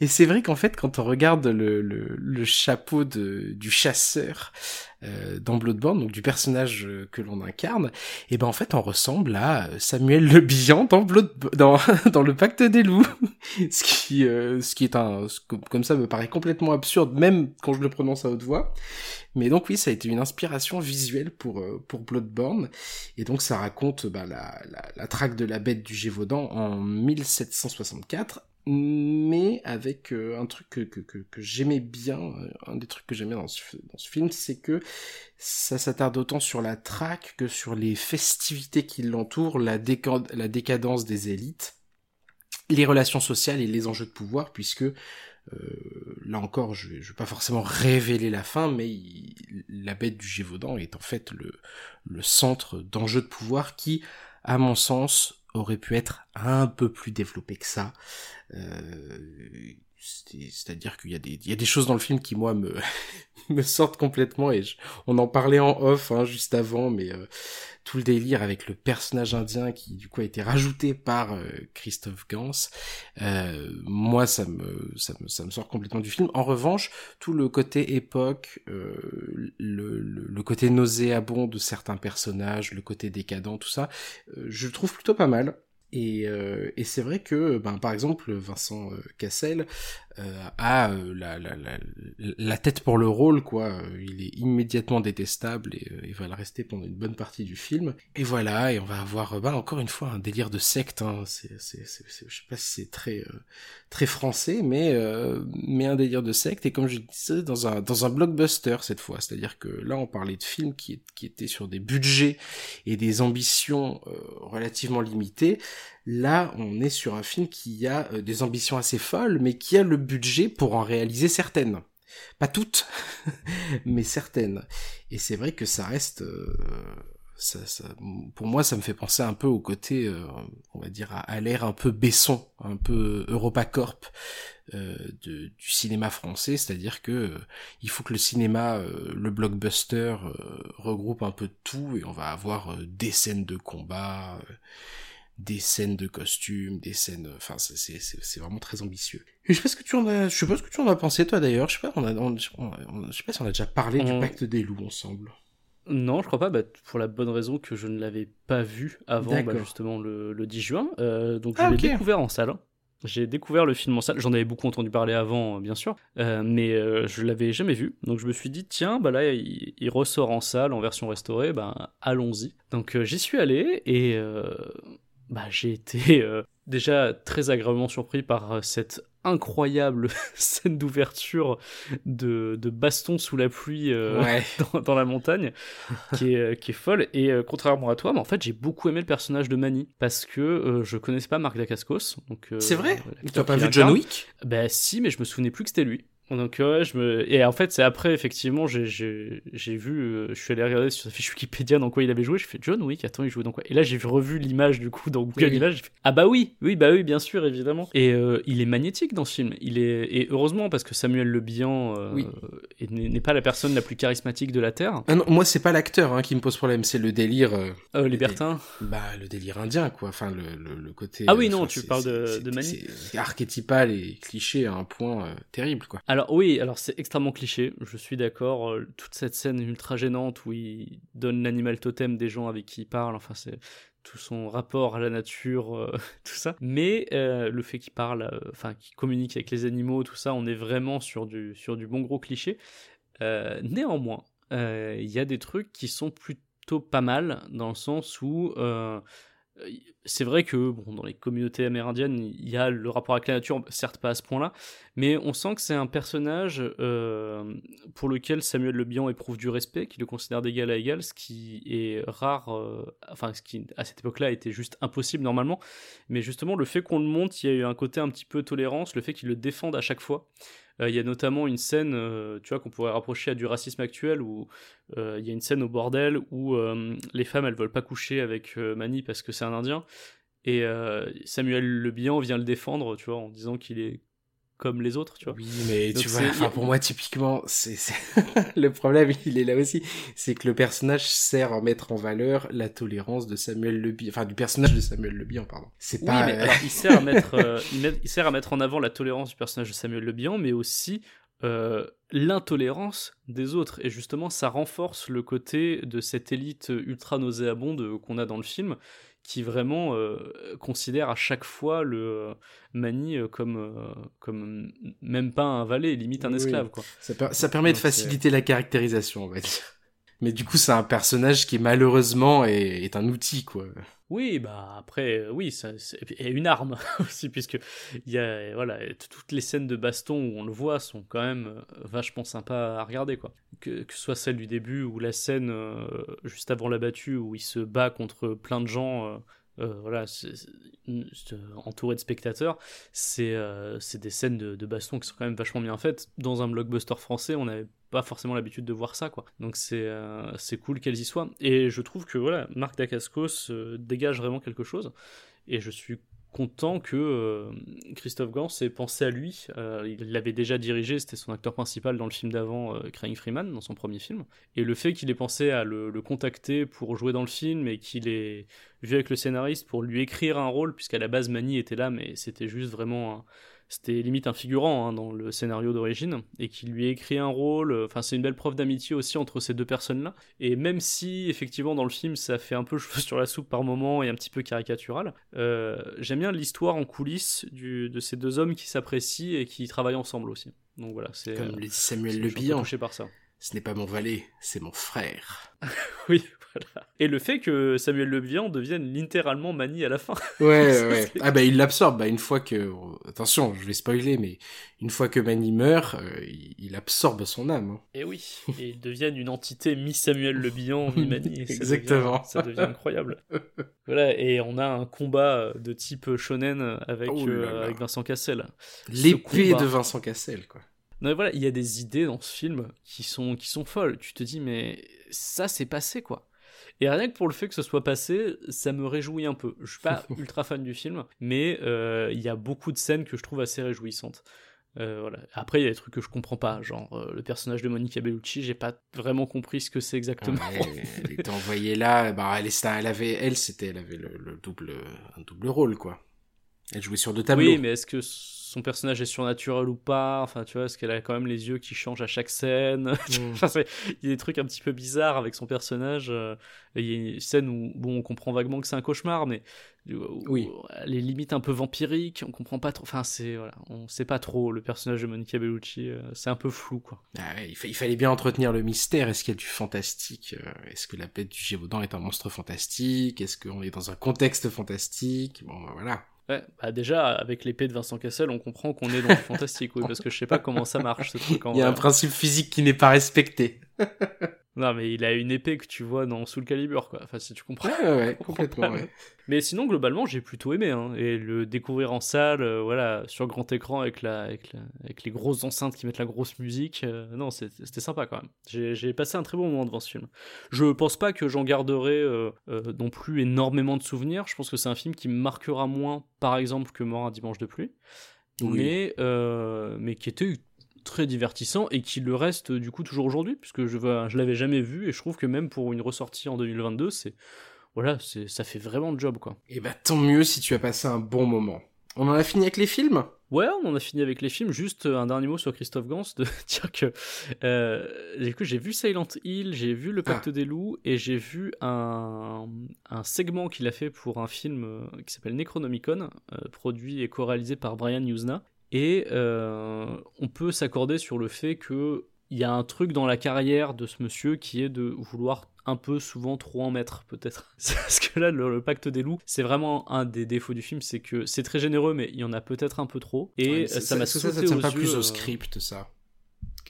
Et c'est vrai qu'en fait, quand on regarde le, le, chapeau du chasseur euh, dans Bloodborne, donc du personnage euh, que l'on incarne, et ben en fait, on ressemble à euh, Samuel Le Bihan dans Blood, dans, dans le Pacte des loups, ce qui, ce qui est un, comme ça me paraît complètement absurde, même quand je le prononce à haute voix. Mais donc oui, ça a été une inspiration visuelle pour pour Bloodborne, et donc ça raconte bah, la, la, la traque de la bête du Gévaudan en 1764 mais avec euh, un truc que, j'aimais bien, euh, un des trucs que j'aimais dans ce, film, c'est que ça s'attarde autant sur la traque que sur les festivités qui l'entourent, la, déca- la décadence des élites, les relations sociales et les enjeux de pouvoir, puisque euh, là encore, je je vais pas forcément révéler la fin, mais la bête du Gévaudan est en fait le centre d'enjeux de pouvoir qui, à mon sens, aurait pu être un peu plus développé que ça. Euh, C'est-à-dire qu'il y, a des- y a des choses dans le film qui, moi, me, me sortent complètement, et je- on en parlait en off hein, juste avant, mais euh, tout le délire avec le personnage indien qui, du coup, a été rajouté par euh, Christophe Gans, euh, moi, ça me, ça, me, ça me sort complètement du film. En revanche, tout le côté époque, euh, le, le, le côté nauséabond de certains personnages, le côté décadent, tout ça, euh, je le trouve plutôt pas mal. Et, euh, et c'est vrai que, ben, par exemple, Vincent euh, Cassel euh, a euh, la, la, la, la tête pour le rôle, quoi. Il est immédiatement détestable et euh, il va le rester pendant une bonne partie du film. Et voilà, et on va avoir, euh, ben, encore une fois, un délire de secte. Hein. C'est, c'est, c'est, je sais pas si c'est très, très français, mais, mais un délire de secte. Et comme je disais, dans un, dans un blockbuster cette fois. C'est-à-dire que là, on parlait de films qui, qui étaient sur des budgets et des ambitions relativement limitées. Là, on est sur un film qui a euh, des ambitions assez folles, mais qui a le budget pour en réaliser certaines. Pas toutes, mais certaines. Et c'est vrai que ça reste... euh, pour moi, ça me fait penser un peu au côté, euh, on va dire, à, l'air un peu Besson, un peu EuropaCorp du cinéma français, c'est-à-dire que faut que le cinéma, le blockbuster, regroupe un peu tout et on va avoir des scènes de combat, des scènes de costumes, des scènes, enfin c'est vraiment très ambitieux. Et je sais pas ce que tu en as, je sais pas ce que tu en as pensé toi d'ailleurs. Je sais pas, on a, on- on- on- je sais pas si on a déjà parlé du On- pacte des loups ensemble. Non, je crois pas, bah, pour la bonne raison que je ne l'avais pas vu avant bah, justement le, le 10 juin. Euh, donc je Ah, l'ai ok. découvert en salle. J'ai découvert le film en salle. J'en avais beaucoup entendu parler avant, euh, bien sûr, euh, mais euh, je l'avais jamais vu. Donc je me suis dit, tiens, bah là, il, il ressort en salle en version restaurée, bah allons-y. Donc j'y suis allé et bah, j'ai été euh, déjà très agréablement surpris par euh, cette incroyable scène d'ouverture de, de baston sous la pluie euh, Ouais. dans, dans la montagne qui est, qui est folle et euh, contrairement à toi mais en fait j'ai beaucoup aimé le personnage de Manny parce que euh, je connaissais pas Marc Dacascos donc C'est vrai. Tu as pas vu John. Wick? Bah si, mais je me souvenais plus que c'était lui. Donc ouais, je me et en fait c'est après effectivement j'ai vu euh, je suis allé regarder sur sa fiche Wikipédia dans quoi il avait joué, je fais John Wick, attends il jouait dans quoi? Et là j'ai revu l'image du coup dans Google oui. Images, j'ai fait, ah bah oui, oui bah oui bien sûr évidemment. Et euh, il est magnétique dans ce film, il est et heureusement parce que Samuel Le Bihan euh, Oui. n'est pas la personne la plus charismatique de la terre. Ah non, moi c'est pas l'acteur hein, qui me pose problème, c'est le délire, libertin. bah le délire indien quoi. Enfin le le, le côté. Ah oui, non, tu parles de- de Mani. C'est archétypal et cliché à un point terrible quoi. Alors oui, alors c'est extrêmement cliché, je suis d'accord. euh, Toute cette scène ultra gênante où il donne l'animal totem des gens avec qui il parle, enfin c'est tout son rapport à la nature, euh, tout ça. Mais euh, le fait qu'il parle, enfin qu'il communique avec les animaux, tout ça, on est vraiment sur du, sur du bon gros cliché. Néanmoins, il y a des trucs qui sont plutôt pas mal dans le sens où c'est vrai que bon, dans les communautés amérindiennes, il y a le rapport avec la nature, certes pas à ce point-là, mais on sent que c'est un personnage euh, pour lequel Samuel Le Bihan éprouve du respect, qui le considère d'égal à égal, ce qui est rare, euh, enfin ce qui à cette époque-là était juste impossible normalement, mais justement le fait qu'on le monte, il y a eu un côté un petit peu tolérance, le fait qu'il le défende à chaque fois. Euh, Il y a notamment une scène, euh, tu vois, qu'on pourrait rapprocher à du racisme actuel, où euh, il y a une scène au bordel où les femmes, elles veulent pas coucher avec Manny parce que c'est un Indien, et Samuel Le Bihan vient le défendre, tu vois, en disant qu'il est comme les autres, tu vois. Oui, mais Donc tu vois, enfin, pour moi, typiquement, c'est c'est- le problème, il est là aussi, c'est que le personnage sert à mettre en valeur la tolérance de Samuel Le enfin du personnage de Samuel Le Bihan, pardon. C'est Oui, pas. mais euh, alors, il sert à mettre, euh, il, met- il sert à mettre en avant la tolérance du personnage de Samuel Le Bihan, mais aussi euh, l'intolérance des autres. Et justement, ça renforce le côté de cette élite ultra nauséabonde qu'on a dans le film, qui vraiment euh, considère à chaque fois le euh, Mani euh, comme, comme même pas un valet, limite un Oui. esclave. Quoi. Ça, per- ça permet de Donc, faciliter la caractérisation, on va dire. Mais du coup, c'est un personnage qui malheureusement est, est un outil, quoi. Oui, bah après, euh, oui, c'est- et une arme aussi, puisque il y a, voilà, toutes les scènes de baston où on le voit sont quand même euh, vachement sympas à regarder, quoi. Que, que ce soit celle du début ou la scène euh, juste avant la battue où il se bat contre plein de gens, euh, voilà, euh, entouré de spectateurs, c'est euh, c'est des scènes de, de baston qui sont quand même vachement bien faites. Dans un blockbuster français, on n'avait pas forcément l'habitude de voir ça, quoi. Donc c'est cool qu'elles y soient. Et je trouve que voilà, Marc Dacascos dégage vraiment quelque chose. Et je suis content que euh, Christophe Gans ait pensé à lui. Euh, il l'avait déjà dirigé, c'était son acteur principal dans le film d'avant, euh, Freeman, dans son premier film. Et le fait qu'il ait pensé à le, contacter pour jouer dans le film et qu'il ait vu avec le scénariste pour lui écrire un rôle, puisqu'à la base Mani était là, mais c'était juste vraiment c'était limite un figurant hein, dans le scénario d'origine, et qu'il lui écrit un rôle. euh, Enfin, c'est une belle preuve d'amitié aussi entre ces deux personnes-là. Et même si, effectivement, dans le film, ça fait un peu cheveux sur la soupe par moment et un petit peu caricatural, euh, j'aime bien l'histoire en coulisses du, de ces deux hommes qui s'apprécient et qui travaillent ensemble aussi. Donc voilà, c'est. Comme euh, le dit Samuel Le Bihan, touché par ça. ce n'est pas mon valet, c'est mon frère. Oui, voilà. Et le fait que Samuel Le Bihan devienne littéralement Mani à la fin. Ouais, ouais. Ah bah il l'absorbe. Bah une fois que, attention, je vais spoiler, mais une fois que Manny meurt, euh, il, absorbe son âme. hein. Et oui, et ils deviennent une entité mi-Samuel Le Bihan, mi-Mani. et ça Exactement. devient- Ça devient incroyable. voilà, et on a un combat de type shonen avec, Oh là euh, avec Vincent Cassel. L'épée de Vincent Cassel, quoi. Non, mais voilà, il y a des idées dans ce film qui sont, qui sont folles. Tu te dis, mais ça, c'est passé, quoi. Et rien que pour le fait que ce soit passé, ça me réjouit un peu. Je suis pas ultra fan du film, mais euh, il y a beaucoup de scènes que je trouve assez réjouissantes. Euh, voilà. Après, il y a des trucs que je comprends pas, genre euh, le personnage de Monica Bellucci, j'ai pas vraiment compris ce que c'est exactement. Ouais, elle était envoyée là. Bah elle, est- elle avait, elle, c'était, elle avait le, le double, un double rôle, quoi. Elle jouait sur deux tableaux. Oui, mais est-ce que son personnage est surnaturel ou pas? Enfin, tu vois, est-ce qu'elle a quand même les yeux qui changent à chaque scène? Mm. Enfin, il y a des trucs un petit peu bizarres avec son personnage. euh, Il y a une scène où, bon, on comprend vaguement que c'est un cauchemar, mais où- Oui. elle est limite un peu vampirique. On comprend pas trop. Enfin, c'est voilà, on sait pas trop le personnage de Monica Bellucci. euh, c'est un peu flou, quoi. Ah ouais, il, fa- il fallait bien entretenir le mystère. Est-ce qu'il y a du fantastique euh, Est-ce que la bête du Gévaudan est un monstre fantastique? Est-ce qu'on est dans un contexte fantastique? Bon, bah, voilà. Ouais, bah déjà avec l'épée de Vincent Cassel, on comprend qu'on est dans du fantastique, oui, parce que je sais pas comment ça marche ce truc en Il y a un principe physique qui n'est pas respecté. Non, mais il a une épée que tu vois dans Soul Calibur, quoi. Enfin, si tu comprends. Ouais, ouais, complètement. ouais. Mais sinon, globalement, j'ai plutôt aimé. Hein. Et le découvrir en salle, euh, voilà, sur grand écran avec, la, avec, la- avec les grosses enceintes qui mettent la grosse musique, euh, non, c'était sympa quand même. J'ai passé un très bon moment devant ce film. Je pense pas que j'en garderai euh, non plus énormément de souvenirs. Je pense que c'est un film qui me marquera moins, par exemple, que Mort un dimanche de pluie. Oui. Mais, mais qui était très divertissant et qui le reste du coup toujours aujourd'hui puisque je, vois- je l'avais jamais vu et je trouve que même pour une ressortie en 2022 c'est voilà c'est ça fait vraiment le job quoi Et bah tant mieux si tu as passé un bon moment. On en a fini avec les films? Ouais, on en a fini avec les films. Juste un dernier mot sur Christophe Gans, de dire que euh, j'ai vu Silent Hill, j'ai vu Le Pacte Ah. des loups et j'ai vu un, un segment qu'il a fait pour un film euh, qui s'appelle Necronomicon, euh, produit et co-réalisé par Brian Usna. Et euh, on peut s'accorder sur le fait que il y a un truc dans la carrière de ce monsieur qui est de vouloir un peu souvent trop en mettre peut-être parce que là le, le pacte des loups c'est vraiment un des défauts du film c'est que c'est très généreux mais il y en a peut-être un peu trop et Ouais, euh, ça m'a ça, sauté ça, aux pas yeux, plus euh, au script, ça?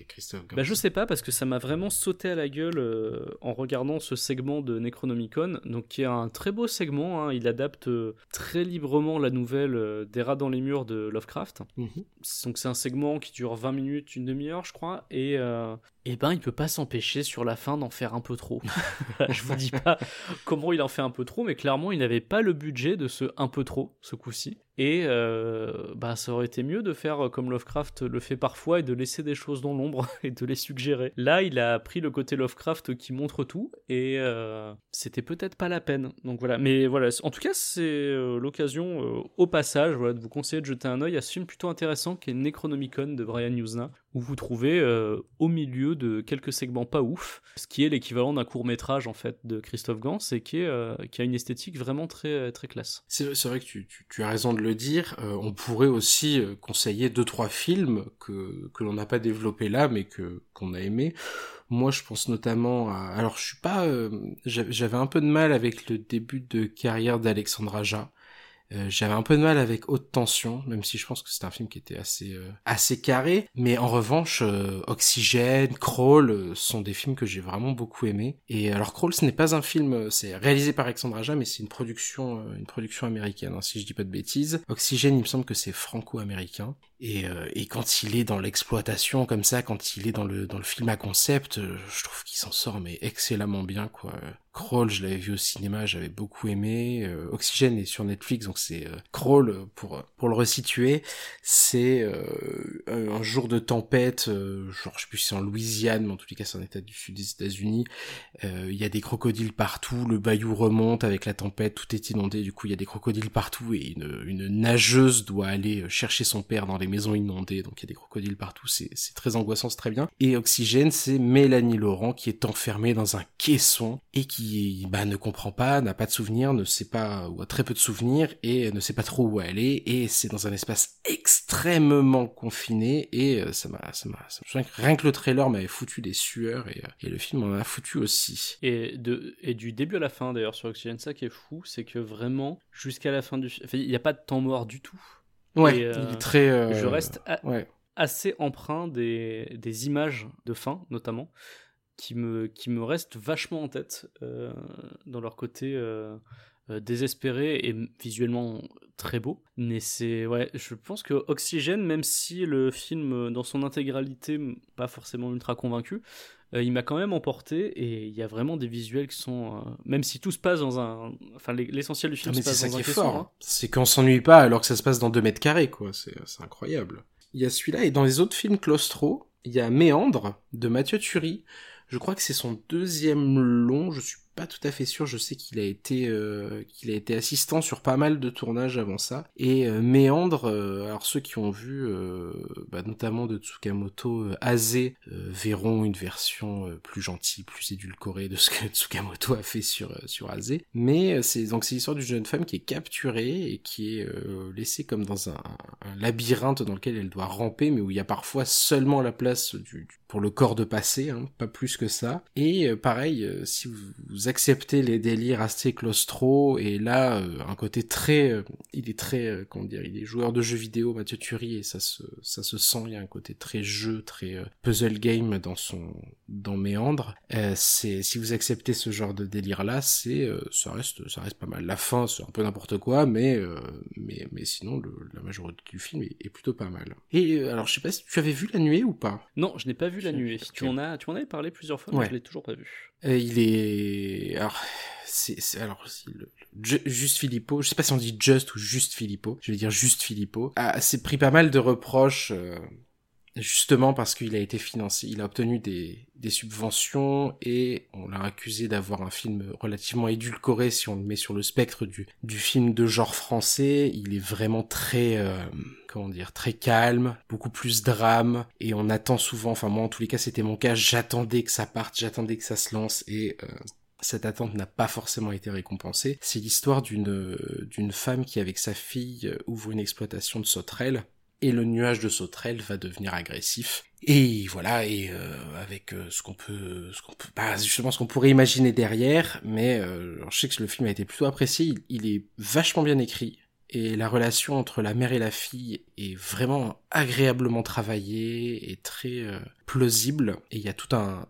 Christophe bah, je sais pas parce que ça m'a vraiment sauté à la gueule euh, en regardant ce segment de Necronomicon, donc qui est un très beau segment. hein. Il adapte euh, très librement la nouvelle euh, des rats dans les murs de Lovecraft. Mhm. Donc c'est un segment qui dure 20 minutes, une demi-heure, je crois, et euh, eh ben il peut pas s'empêcher sur la fin d'en faire un peu trop. je vous dis pas comment il en fait un peu trop, mais clairement il n'avait pas le budget de ce un peu trop ce coup-ci. Et euh, bah ça aurait été mieux de faire comme Lovecraft le fait parfois et de laisser des choses dans l'ombre et de les suggérer. Là il a pris le côté Lovecraft qui montre tout et euh, c'était peut-être pas la peine. Donc voilà, mais voilà, en tout cas c'est euh, l'occasion au passage de vous conseiller de jeter un œil à ce film plutôt intéressant qui est Necronomicon de Brian Usna où vous trouvez euh, au milieu de quelques segments pas ouf, ce qui est l'équivalent d'un court métrage en fait de Christophe Gans et euh, qui a une esthétique vraiment très très classe. C'est vrai que tu, as raison de le dire. Euh, on pourrait aussi euh, conseiller deux trois films que l'on n'a pas développés là, mais qu'on a aimé. Moi, je pense notamment à. Alors, je suis pas. euh, j'a- J'avais un peu de mal avec le début de carrière d'Alexandre Aja. Euh, J'avais un peu de mal avec Haute Tension, même si je pense que c'était un film qui était assez euh, assez carré. Mais en revanche, euh, Oxygène, Crawl euh, sont des films que j'ai vraiment beaucoup aimés. Et alors Crawl, ce n'est pas un film, euh, c'est réalisé par Alexandre Aja, mais c'est une production une production américaine, hein, si je dis pas de bêtises. Oxygène, il me semble que c'est franco-américain. Et, et quand il est dans l'exploitation comme ça, quand il est dans le dans le film à concept, je trouve qu'il s'en sort mais excellemment bien quoi. Crawl, je l'avais vu au cinéma, j'avais beaucoup aimé. Euh, Oxygène est sur Netflix, donc c'est euh, Crawl pour le resituer, c'est euh, un jour de tempête, euh, genre je sais plus si c'est en Louisiane, mais en tous les cas c'est un état du sud des États-Unis. Il y a des crocodiles partout, le bayou remonte avec la tempête, tout est inondé, du coup il y a des crocodiles partout et une, nageuse doit aller chercher son père dans les maisons inondées, donc il y a des crocodiles partout, c'est c'est très angoissant, c'est très bien. Et Oxygène, c'est Mélanie Laurent qui est enfermée dans un caisson et qui bah, ne comprend pas, n'a pas de souvenirs, ne sait pas, ou a très peu de souvenirs et ne sait pas trop où elle est et c'est dans un espace extrêmement confiné et euh, ça m'a, ça m'a, rien que le trailer m'avait foutu des sueurs et, euh, et le film en a foutu aussi. Et, de, et du début à la fin d'ailleurs sur Oxygène, ça qui est fou, c'est que vraiment jusqu'à la fin du film, il n'y a pas de temps mort du tout. Ouais, Et, euh, il est très. euh, Je reste Ouais. assez empreint des, des images de fin, notamment, qui me, qui me restent vachement en tête euh, dans leur côté euh, euh, désespéré et visuellement très beau. Mais c'est, ouais, je pense que Oxygène, même si le film dans son intégralité, pas forcément ultra convaincu, euh, il m'a quand même emporté et il y a vraiment des visuels qui sont, même si tout se passe dans un, enfin l'e- l'essentiel du Ah, film mais se c'est passe ça dans un fort. hein. C'est qu'on s'ennuie pas alors que ça se passe dans deux mètres carrés, quoi. C'est incroyable. Il y a celui-là et dans les autres films claustro, il y a Méandre de Mathieu Turi. Je crois que c'est son deuxième long. Je suis pas tout à fait sûr. Je sais qu'il a été euh, qu'il a été assistant sur pas mal de tournages avant ça. Et euh, Méandre, euh, alors ceux qui ont vu, euh, bah, notamment de Tsukamoto euh, verront une version plus gentille, plus édulcorée de ce que Tsukamoto a fait sur sur Aze. Mais c'est donc c'est l'histoire d'une jeune femme qui est capturée et qui est laissée comme dans un, labyrinthe dans lequel elle doit ramper, mais où il y a parfois seulement la place du, pour le corps de passer, hein, pas plus que ça. Et pareil, si vous, vous acceptez les délires assez claustro, et là euh, un côté très, euh, il est très, euh, comment dire, il est joueur de jeux vidéo, Mathieu Turi, et ça se, ça se sent. Il y a un côté très jeu, très puzzle game dans son, dans Méandre. C'est, si vous acceptez ce genre de délire là, c'est, ça reste, ça reste pas mal. La fin, c'est un peu n'importe quoi, mais, mais, mais sinon le, la majorité du film est, est plutôt pas mal. Et alors je sais pas si tu avais vu la nuée ou pas? Non, je n'ai pas vu la nuée. Tu en as, tu en avais parlé plusieurs fois, mais Ouais. je l'ai toujours pas vu. Euh, il est alors c'est c'est- alors c'est le, Ju- juste Filippo. Je sais pas si on dit just ou juste Filippo. Je vais dire juste Filippo. A s'est pris pas mal de reproches euh, justement parce qu'il a été financé, il a obtenu des, des subventions et on l'a accusé d'avoir un film relativement édulcoré si on le met sur le spectre du, du film de genre français. Il est vraiment très, euh, comment dire, très calme, beaucoup plus drame et on attend souvent, enfin moi en tous les cas c'était mon cas, j'attendais que ça parte, j'attendais que ça se lance et euh, cette attente n'a pas forcément été récompensée. C'est l'histoire d'une d'une femme qui avec sa fille ouvre une exploitation de sauterelles et le nuage de sauterelles va devenir agressif. Et voilà, et euh, avec euh, ce qu'on peut, ce qu'on peut, bah, justement ce qu'on pourrait imaginer derrière, mais euh, je sais que le film a été plutôt apprécié, il, est vachement bien écrit, et la relation entre la mère et la fille est vraiment agréablement travaillée et très euh, plausible, et il y a tout un,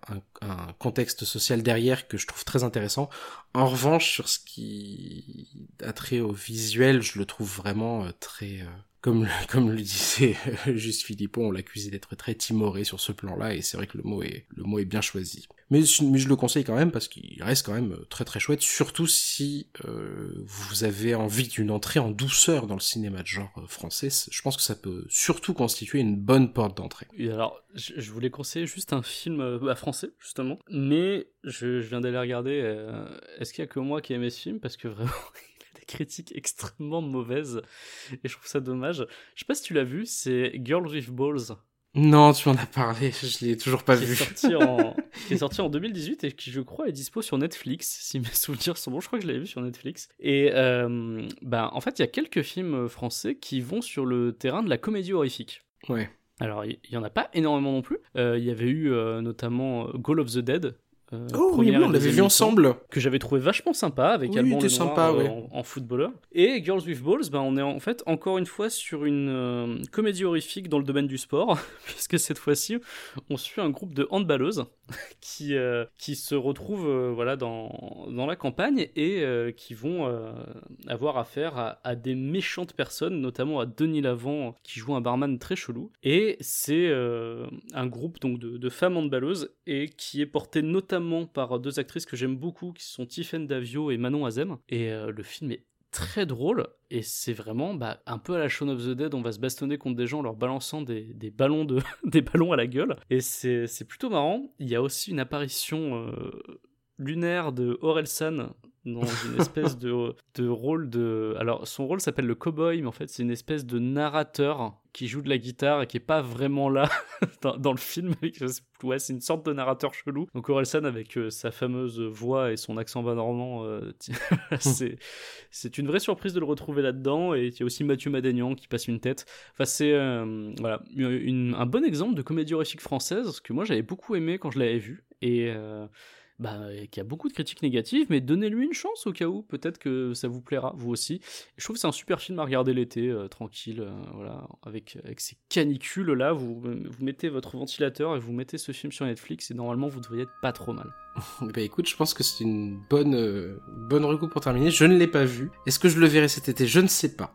contexte social derrière que je trouve très intéressant. En revanche, sur ce qui a trait au visuel, je le trouve vraiment très comme, le disait juste Philippon, on l'accusait d'être très timoré sur ce plan-là, et c'est vrai que le mot est, bien choisi. Mais, je le conseille quand même parce qu'il reste quand même très très chouette, surtout si euh, vous avez envie d'une entrée en douceur dans le cinéma de genre français. Je pense que ça peut surtout constituer une bonne porte d'entrée. Alors, je voulais conseiller juste un film euh, français, justement, mais je, viens d'aller regarder. Euh, Est-ce qu'il y a que moi qui aimé ce film? Parce que vraiment, critique extrêmement mauvaise et je trouve ça dommage. Je sais pas si tu l'as vu, c'est Girls with Balls. Non, tu m'en as parlé, je l'ai toujours pas qui vu. Est sorti en... qui est sorti en 2018 et qui, je crois, est dispo sur Netflix, si mes souvenirs sont bons. Je crois que je l'avais vu sur Netflix. Et euh, bah, en fait, il y a quelques films français qui vont sur le terrain de la comédie horrifique. Ouais. Alors, il y, y, en a pas énormément non plus. Il euh, y avait eu euh, notamment Goal of the Dead, euh, oh oui, oui on l'avait vu ensemble. Que j'avais trouvé vachement sympa avec oui, Alban Lenoir sympa, euh, ouais. en, en, footballeur. Et Girls with Balls, ben, on est en fait encore une fois sur une euh, comédie horrifique dans le domaine du sport, puisque cette fois-ci, on suit un groupe de handballeuses qui, euh, qui se retrouvent voilà, dans, dans la campagne et qui vont avoir affaire à, à, des méchantes personnes, notamment à Denis Lavant qui joue un barman très chelou. Et c'est un groupe donc, de, de femmes handballeuses et qui est porté notamment par deux actrices que j'aime beaucoup, qui sont Tiffen Davio et Manon Azem. Et euh, le film est très drôle et c'est vraiment bah, un peu à la Shaun of the Dead on va se bastonner contre des gens en leur balançant des ballons à la gueule et c'est plutôt marrant il y a aussi une apparition euh, lunaire de Orelsan dans une espèce de, de rôle de... Alors, son rôle s'appelle le cowboy, mais en fait, c'est une espèce de narrateur qui joue de la guitare et qui est pas vraiment là dans, dans, le film. Ouais, c'est une sorte de narrateur chelou. Donc, Orelsan, avec euh, sa fameuse voix et son accent bas normand, euh, c'est une vraie surprise de le retrouver là-dedans. Et il y a aussi Mathieu Madagnan qui passe une tête. Enfin, c'est euh, voilà, une, un bon exemple de comédie horrifique française que moi, j'avais beaucoup aimé quand je l'avais vu. Et bah, qui a beaucoup de critiques négatives, mais donnez-lui une chance au cas où, peut-être que ça vous plaira, vous aussi. Je trouve que c'est un super film à regarder l'été, euh, tranquille, euh, voilà, avec, avec ces canicules là, vous, vous mettez votre ventilateur et vous mettez ce film sur Netflix, et normalement vous devriez être pas trop mal. bah écoute, je pense que c'est une bonne, euh, bonne recours pour terminer. Je ne l'ai pas vu. Est-ce que je le verrai cet été? Je ne sais pas.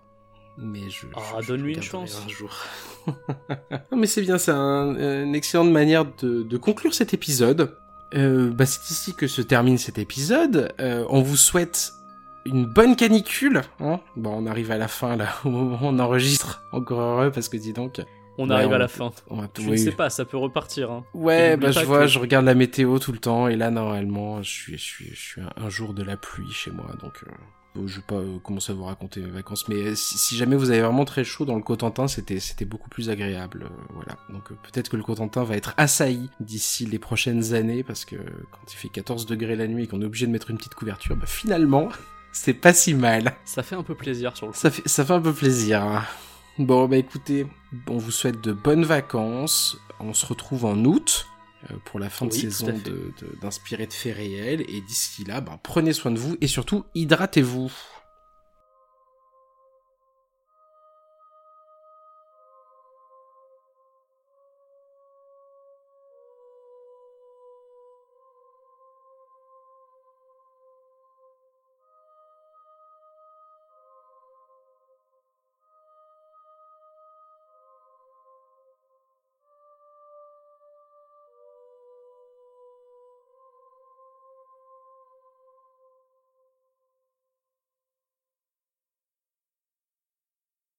Mais je. Ah, donne-lui une chance. Un jour. non, mais c'est bien, c'est un, une excellente manière de, de conclure cet épisode. Euh, bah c'est ici que se termine cet épisode. Euh, on vous souhaite une bonne canicule. Hein bon, on arrive à la fin là, au moment où on enregistre. Encore heureux parce que dis donc. On ouais, arrive on, à la fin. On, je ne sais pas, ça peut repartir. Hein. Ouais, bah je vois, que... je regarde la météo tout le temps et là normalement, je suis, je suis, je suis un jour de la pluie chez moi, donc. Euh... Je vais pas euh, commencer à vous raconter mes vacances, mais si, si, jamais vous avez vraiment très chaud dans le Cotentin, c'était c'était beaucoup plus agréable, euh, voilà. Donc euh, peut-être que le Cotentin va être assailli d'ici les prochaines années, parce que quand il fait 14 degrés la nuit et qu'on est obligé de mettre une petite couverture, bah finalement, c'est pas si mal. Ça fait un peu plaisir sur le coup. Ça fait ça fait un peu plaisir. Hein. Bon bah écoutez, on vous souhaite de bonnes vacances. On se retrouve en août pour la fin de saison d'inspirer de, de, de, faits réels. Et d'ici là, ben, prenez soin de vous et surtout hydratez-vous.